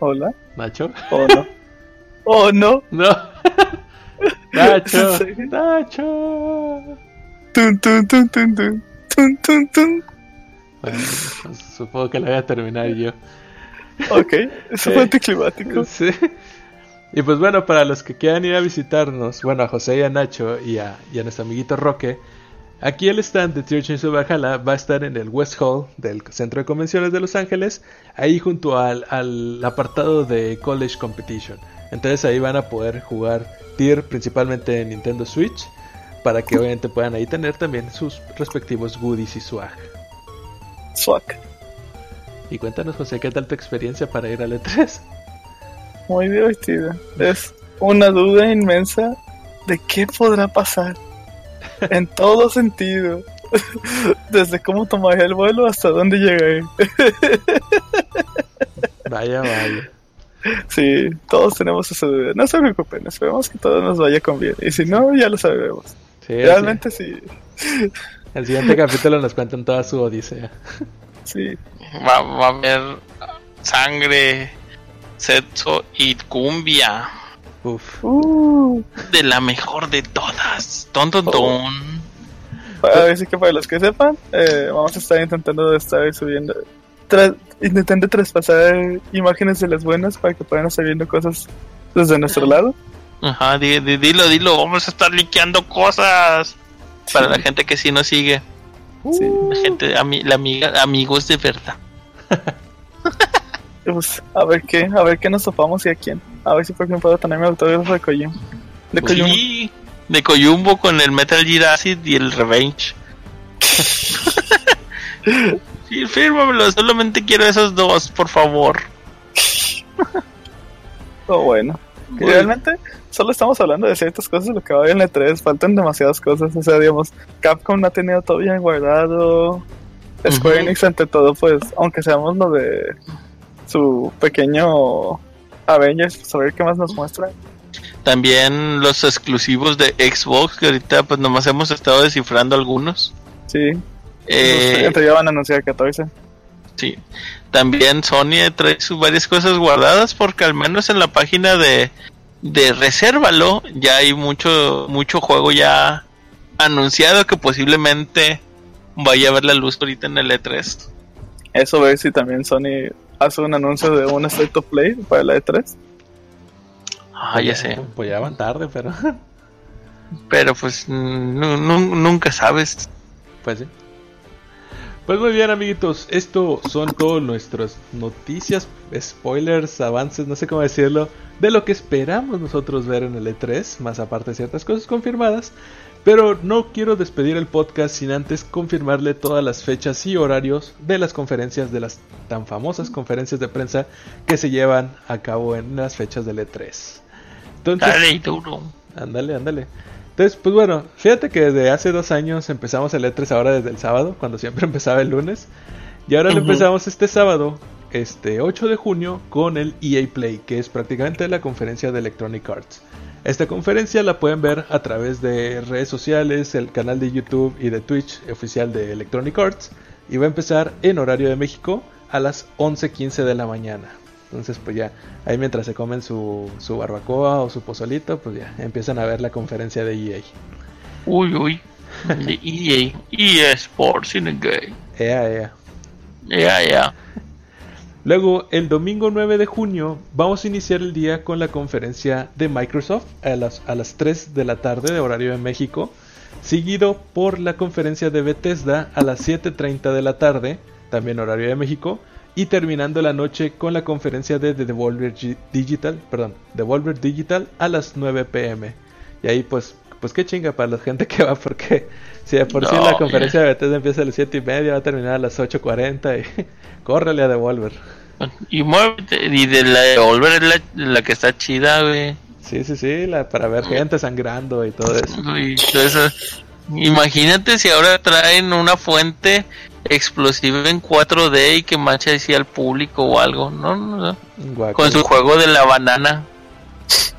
¿Hola? Nacho. ¿O no? ¿O no? No. Nacho. Nacho. Tun, tun, tun, tun, tun. Tun, tun, tun. Bueno, supongo que lo voy a terminar yo. Ok, eso fue anticlimático. Sí. Y pues bueno, para los que quieran ir a visitarnos, bueno, a José y a Nacho y a, y a nuestro amiguito Roque, aquí el stand de Tear Chainsaw Valhalla va a estar en el West Hall del Centro de Convenciones de Los Ángeles, ahí junto al, al apartado de College Competition. Entonces ahí van a poder jugar Tier principalmente en Nintendo Switch, para que obviamente puedan ahí tener también sus respectivos goodies y swag. Swag. Y cuéntanos José, ¿qué tal tu experiencia para ir al E E3? Muy divertida. Es una duda inmensa de qué podrá pasar. En todo sentido. Desde cómo tomaré el vuelo hasta dónde llegaré. Vaya, vaya. Sí, todos tenemos esa duda. No se preocupen, esperemos que todo nos vaya con bien. Y si no, ya lo sabremos. Sí, Realmente sí. sí. El siguiente capítulo nos cuentan toda su odisea. Sí. Va, va a haber sangre, sexo y cumbia. Uf. Uh, De la mejor de todas. Ton, ton, Oh. ton. para ver si que para los que sepan, eh, vamos a estar intentando estar subiendo. Tra- intentando traspasar imágenes de las buenas para que puedan estar viendo cosas desde nuestro lado. Ajá, di- di- dilo, dilo. Vamos a estar liqueando cosas. Para la gente que sí nos sigue. Sí. La gente, ami- la amiga, amigos de verdad. Pues, a ver qué, a ver qué nos topamos y a quién. A ver si por ejemplo puedo tener mi autógrafo de Kojima. De Kojima. Sí, de Coyumbo con el Metal Gear Acid y el Revenge. sí, fírmamelo. Solamente quiero esos dos, por favor. Oh, bueno. Que realmente solo estamos hablando de ciertas cosas de lo que va a haber en el E3. Faltan demasiadas cosas. O sea, digamos, Capcom no ha tenido todo bien guardado. Square. Enix, ante todo, pues, aunque seamos lo de su pequeño Avengers, pues a ver qué más nos muestra. También los exclusivos de Xbox, que ahorita pues nomás hemos estado descifrando algunos. Sí. Eh, ya van a anunciar 14. sí. También Sony trae sus varias cosas guardadas porque al menos en la página de, de Resérvalo ya hay mucho, mucho juego ya anunciado que posiblemente vaya a ver la luz ahorita en el E E3. Eso ver si también Sony hace un anuncio de un State of Play para la E E3. Ah, ya sé. Pues ya van tarde, pero. Pero pues nu- nu- nunca sabes. Pues sí. Pues muy bien, amiguitos. Esto son todas nuestras noticias, spoilers, avances, no sé cómo decirlo, de lo que esperamos nosotros ver en el E3, más aparte de ciertas cosas confirmadas. Pero no quiero despedir el podcast sin antes confirmarle todas las fechas y horarios de las conferencias, de las tan famosas conferencias de prensa que se llevan a cabo en las fechas del E3. Entonces, Dale duro. Ándale, ándale. Entonces, pues bueno, fíjate que desde hace dos años empezamos el E3 ahora desde el sábado, cuando siempre empezaba el lunes. Y ahora lo empezamos este sábado, este 8 de junio, con el EA Play, que es prácticamente la conferencia de Electronic Arts. Esta conferencia la pueden ver a través de redes sociales, el canal de YouTube y de Twitch oficial de Electronic Arts. Y va a empezar en horario de México a las 11.15 de la mañana. Entonces, pues ya, ahí mientras se comen su, su barbacoa o su pozolito, pues ya empiezan a ver la conferencia de EA. Uy, uy. De EA. EA Sports in a gay. Ea, ea. Ya, ya. Luego, el domingo 9 de junio, vamos a iniciar el día con la conferencia de Microsoft a las, a las 3 de la tarde de horario de México, seguido por la conferencia de Bethesda a las 7.30 de la tarde, también horario de México, y terminando la noche con la conferencia de The Devolver Gi- Digital, perdón, Devolver Digital a las 9 pm. Y ahí pues, pues qué chinga para la gente que va, porque si de por sí la conferencia de Bethesda empieza a las 7 y media, va a terminar a las 8.40 y córrele a Devolver. Y muévete. Y de la de Volver es la, la que está chida, güey. Sí, sí, sí, la, para ver gente sangrando y todo eso. Uy, todo eso. Imagínate si ahora traen una fuente explosiva en 4D y que mancha así al público o algo, ¿no? no. Con su juego de la banana.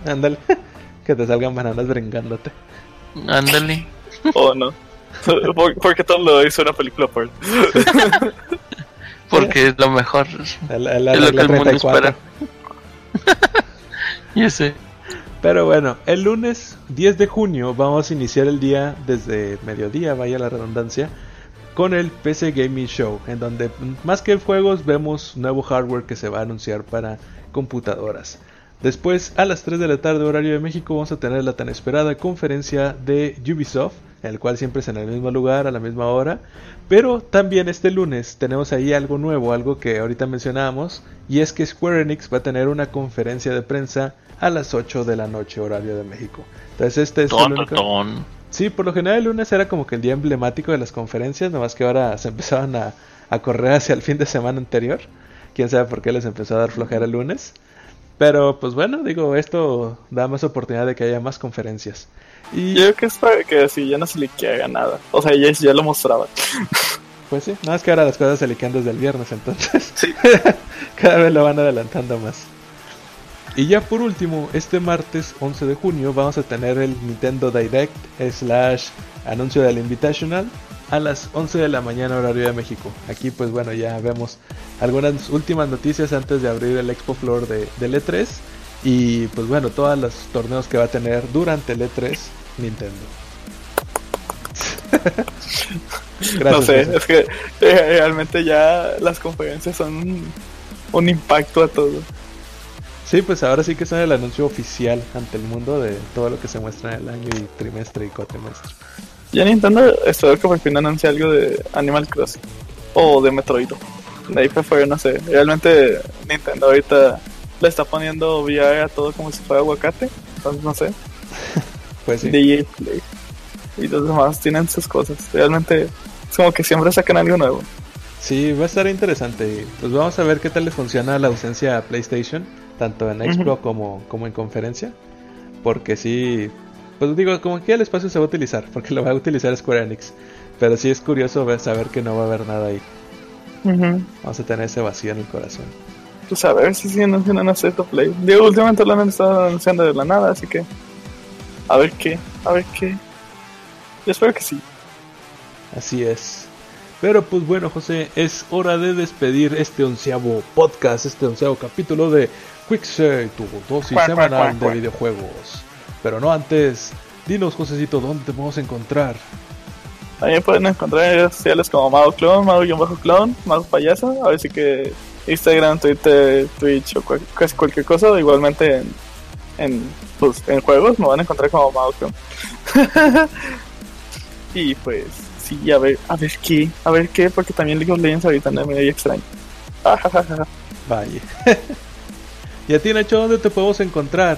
Ándale, que te salgan bananas brincándote. Ándale. O no. Por- Porque todo lo hizo una película por Porque es lo mejor. El, el Es lo que el mundo 34. espera. Y ese. Pero bueno, el lunes 10 de junio vamos a iniciar el día desde mediodía, vaya la redundancia, con el PC Gaming Show, en donde más que juegos vemos nuevo hardware que se va a anunciar para computadoras. Después, a las 3 de la tarde horario de México, vamos a tener la tan esperada conferencia de Ubisoft, el cual siempre es en el mismo lugar, a la misma hora. Pero también este lunes tenemos ahí algo nuevo, algo que ahorita mencionábamos, y es que Square Enix va a tener una conferencia de prensa a las 8 de la noche horario de México. Entonces este es el único... ton. Sí, por lo general el lunes era como que el día emblemático de las conferencias, nomás que ahora se empezaban a, a correr hacia el fin de semana anterior. Quién sabe por qué les empezó a dar flojera el lunes. Pero pues bueno, digo, esto da más oportunidad de que haya más conferencias. Y Yo creo que es para que así ya no se haga nada. O sea, ya, ya lo mostraba. pues sí, nada más que ahora las cosas se liquean desde el viernes, entonces Sí. cada vez lo van adelantando más. Y ya por último, este martes 11 de junio vamos a tener el Nintendo Direct slash anuncio del Invitational a las 11 de la mañana horario de México. Aquí pues bueno ya vemos algunas últimas noticias antes de abrir el Expo Floor de, del E3 y pues bueno todos los torneos que va a tener durante el E3 Nintendo. Gracias, no sé, José. es que eh, realmente ya las conferencias son un, un impacto a todo. Sí, pues ahora sí que son el anuncio oficial ante el mundo de todo lo que se muestra en el año y trimestre y cuatrimestre. Ya Nintendo espero que por fin anuncie algo de Animal Crossing o de Metroid. De ahí para afuera, no sé. Realmente Nintendo ahorita le está poniendo VR a todo como si fuera aguacate. Entonces, no sé. Pues sí. DJ Play. Y los demás tienen sus cosas. Realmente es como que siempre sacan algo nuevo. Sí, va a estar interesante. Pues vamos a ver qué tal le funciona la ausencia a PlayStation, tanto en Expo como, como en conferencia. Porque sí, pues digo, como que el espacio se va a utilizar, porque lo va a utilizar Square Enix. Pero sí es curioso ver, saber que no va a haber nada ahí. Vamos a tener ese vacío en el corazón. Pues a ver si sí anuncian una State of Play. Digo, últimamente lo han estado anunciando de la nada, así que. A ver qué, a ver qué. Yo espero que sí. Así es. Pero pues bueno, José, es hora de despedir este onceavo podcast, este onceavo capítulo de Quicksave, tu dosis Cuac, semanal cuac, de videojuegos. Pero no antes, dinos, Josecito, ¿dónde te podemos encontrar? También pueden encontrar en redes sociales como Mago Clone, Mago-Clone, Mago Payaso. A ver si que Instagram, Twitter, Twitch o cual- cualquier cosa. Igualmente en, en, pues, en juegos me van a encontrar como Mago Clone. y pues, sí, a ver, a ver qué, a ver qué, porque también League of Legends ahorita anda medio extraño. Ajajaja. Vaya. ¿Y a ti, Nacho, dónde te podemos encontrar?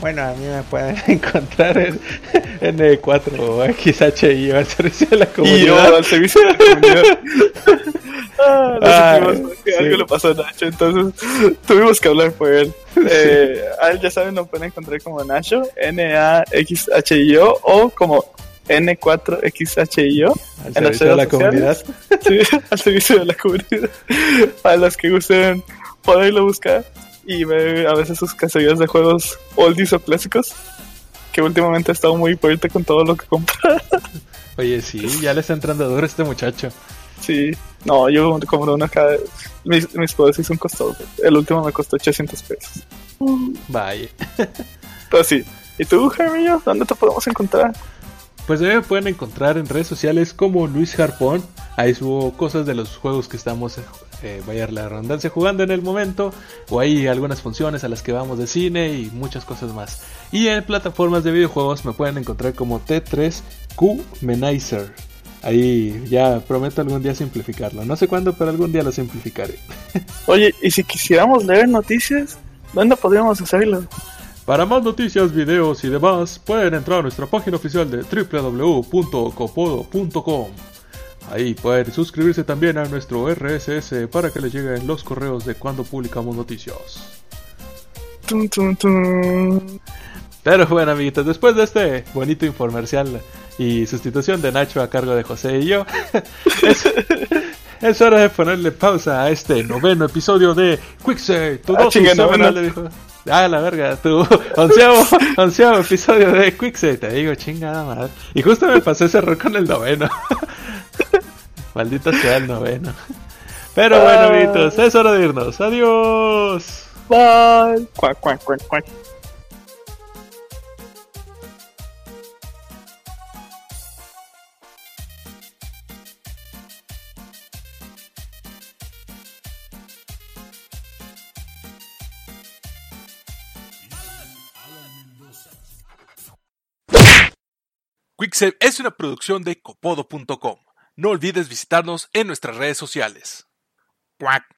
Bueno, a mí me pueden encontrar en N4 o XHI al servicio de la y yo comunidad. al servicio de la comunidad. ah, no Ah, sí. algo le pasó a Nacho, entonces tuvimos que hablar por él. Eh, a él ya saben, lo pueden encontrar como Nacho, N-A-X-H-I-O o como N4XHIO Al en las servicio de la redes sociales. comunidad. Sí, al servicio de la comunidad. Para los que gusten poderlo buscar y ver a veces sus cacerías de juegos oldies o clásicos. Que últimamente ha estado muy fuerte con todo lo que compra. Oye, sí, ya le está entrando duro este muchacho. Sí. No, yo compro uno cada Mis, mis juegos sí son costosos. El último me costó 800 pesos. Vaya. Pero sí. ¿Y tú, Jaimillo? ¿Dónde te podemos encontrar? Pues me pueden encontrar en redes sociales como Luis Harpón. Ahí subo cosas de los juegos que estamos, eh, vaya la redundancia, jugando en el momento. O hay algunas funciones a las que vamos de cine y muchas cosas más. Y en plataformas de videojuegos me pueden encontrar como T3Q Menizer. Ahí ya prometo algún día simplificarlo. No sé cuándo, pero algún día lo simplificaré. Oye, ¿y si quisiéramos leer noticias? ¿Dónde podríamos hacerlo? Para más noticias, videos y demás, pueden entrar a nuestra página oficial de www.copodo.com. Ahí pueden suscribirse también a nuestro RSS para que les lleguen los correos de cuando publicamos noticias. Pero bueno, amiguitos, después de este bonito infomercial y sustitución de Nacho a cargo de José y yo, es, es hora de ponerle pausa a este noveno episodio de Quicksave, tu Ah, dosis Ah, la verga, tu onceavo, onceavo episodio de Quicksave, te digo, chingada madre. Y justo me pasé ese error con el noveno. Maldito sea el noveno. Pero bueno, amiguitos, es hora de irnos. Adiós. Bye. Cuac, cuac, cuac, cuac. Quicksave es una producción de copodo.com. No olvides visitarnos en nuestras redes sociales. Cuac.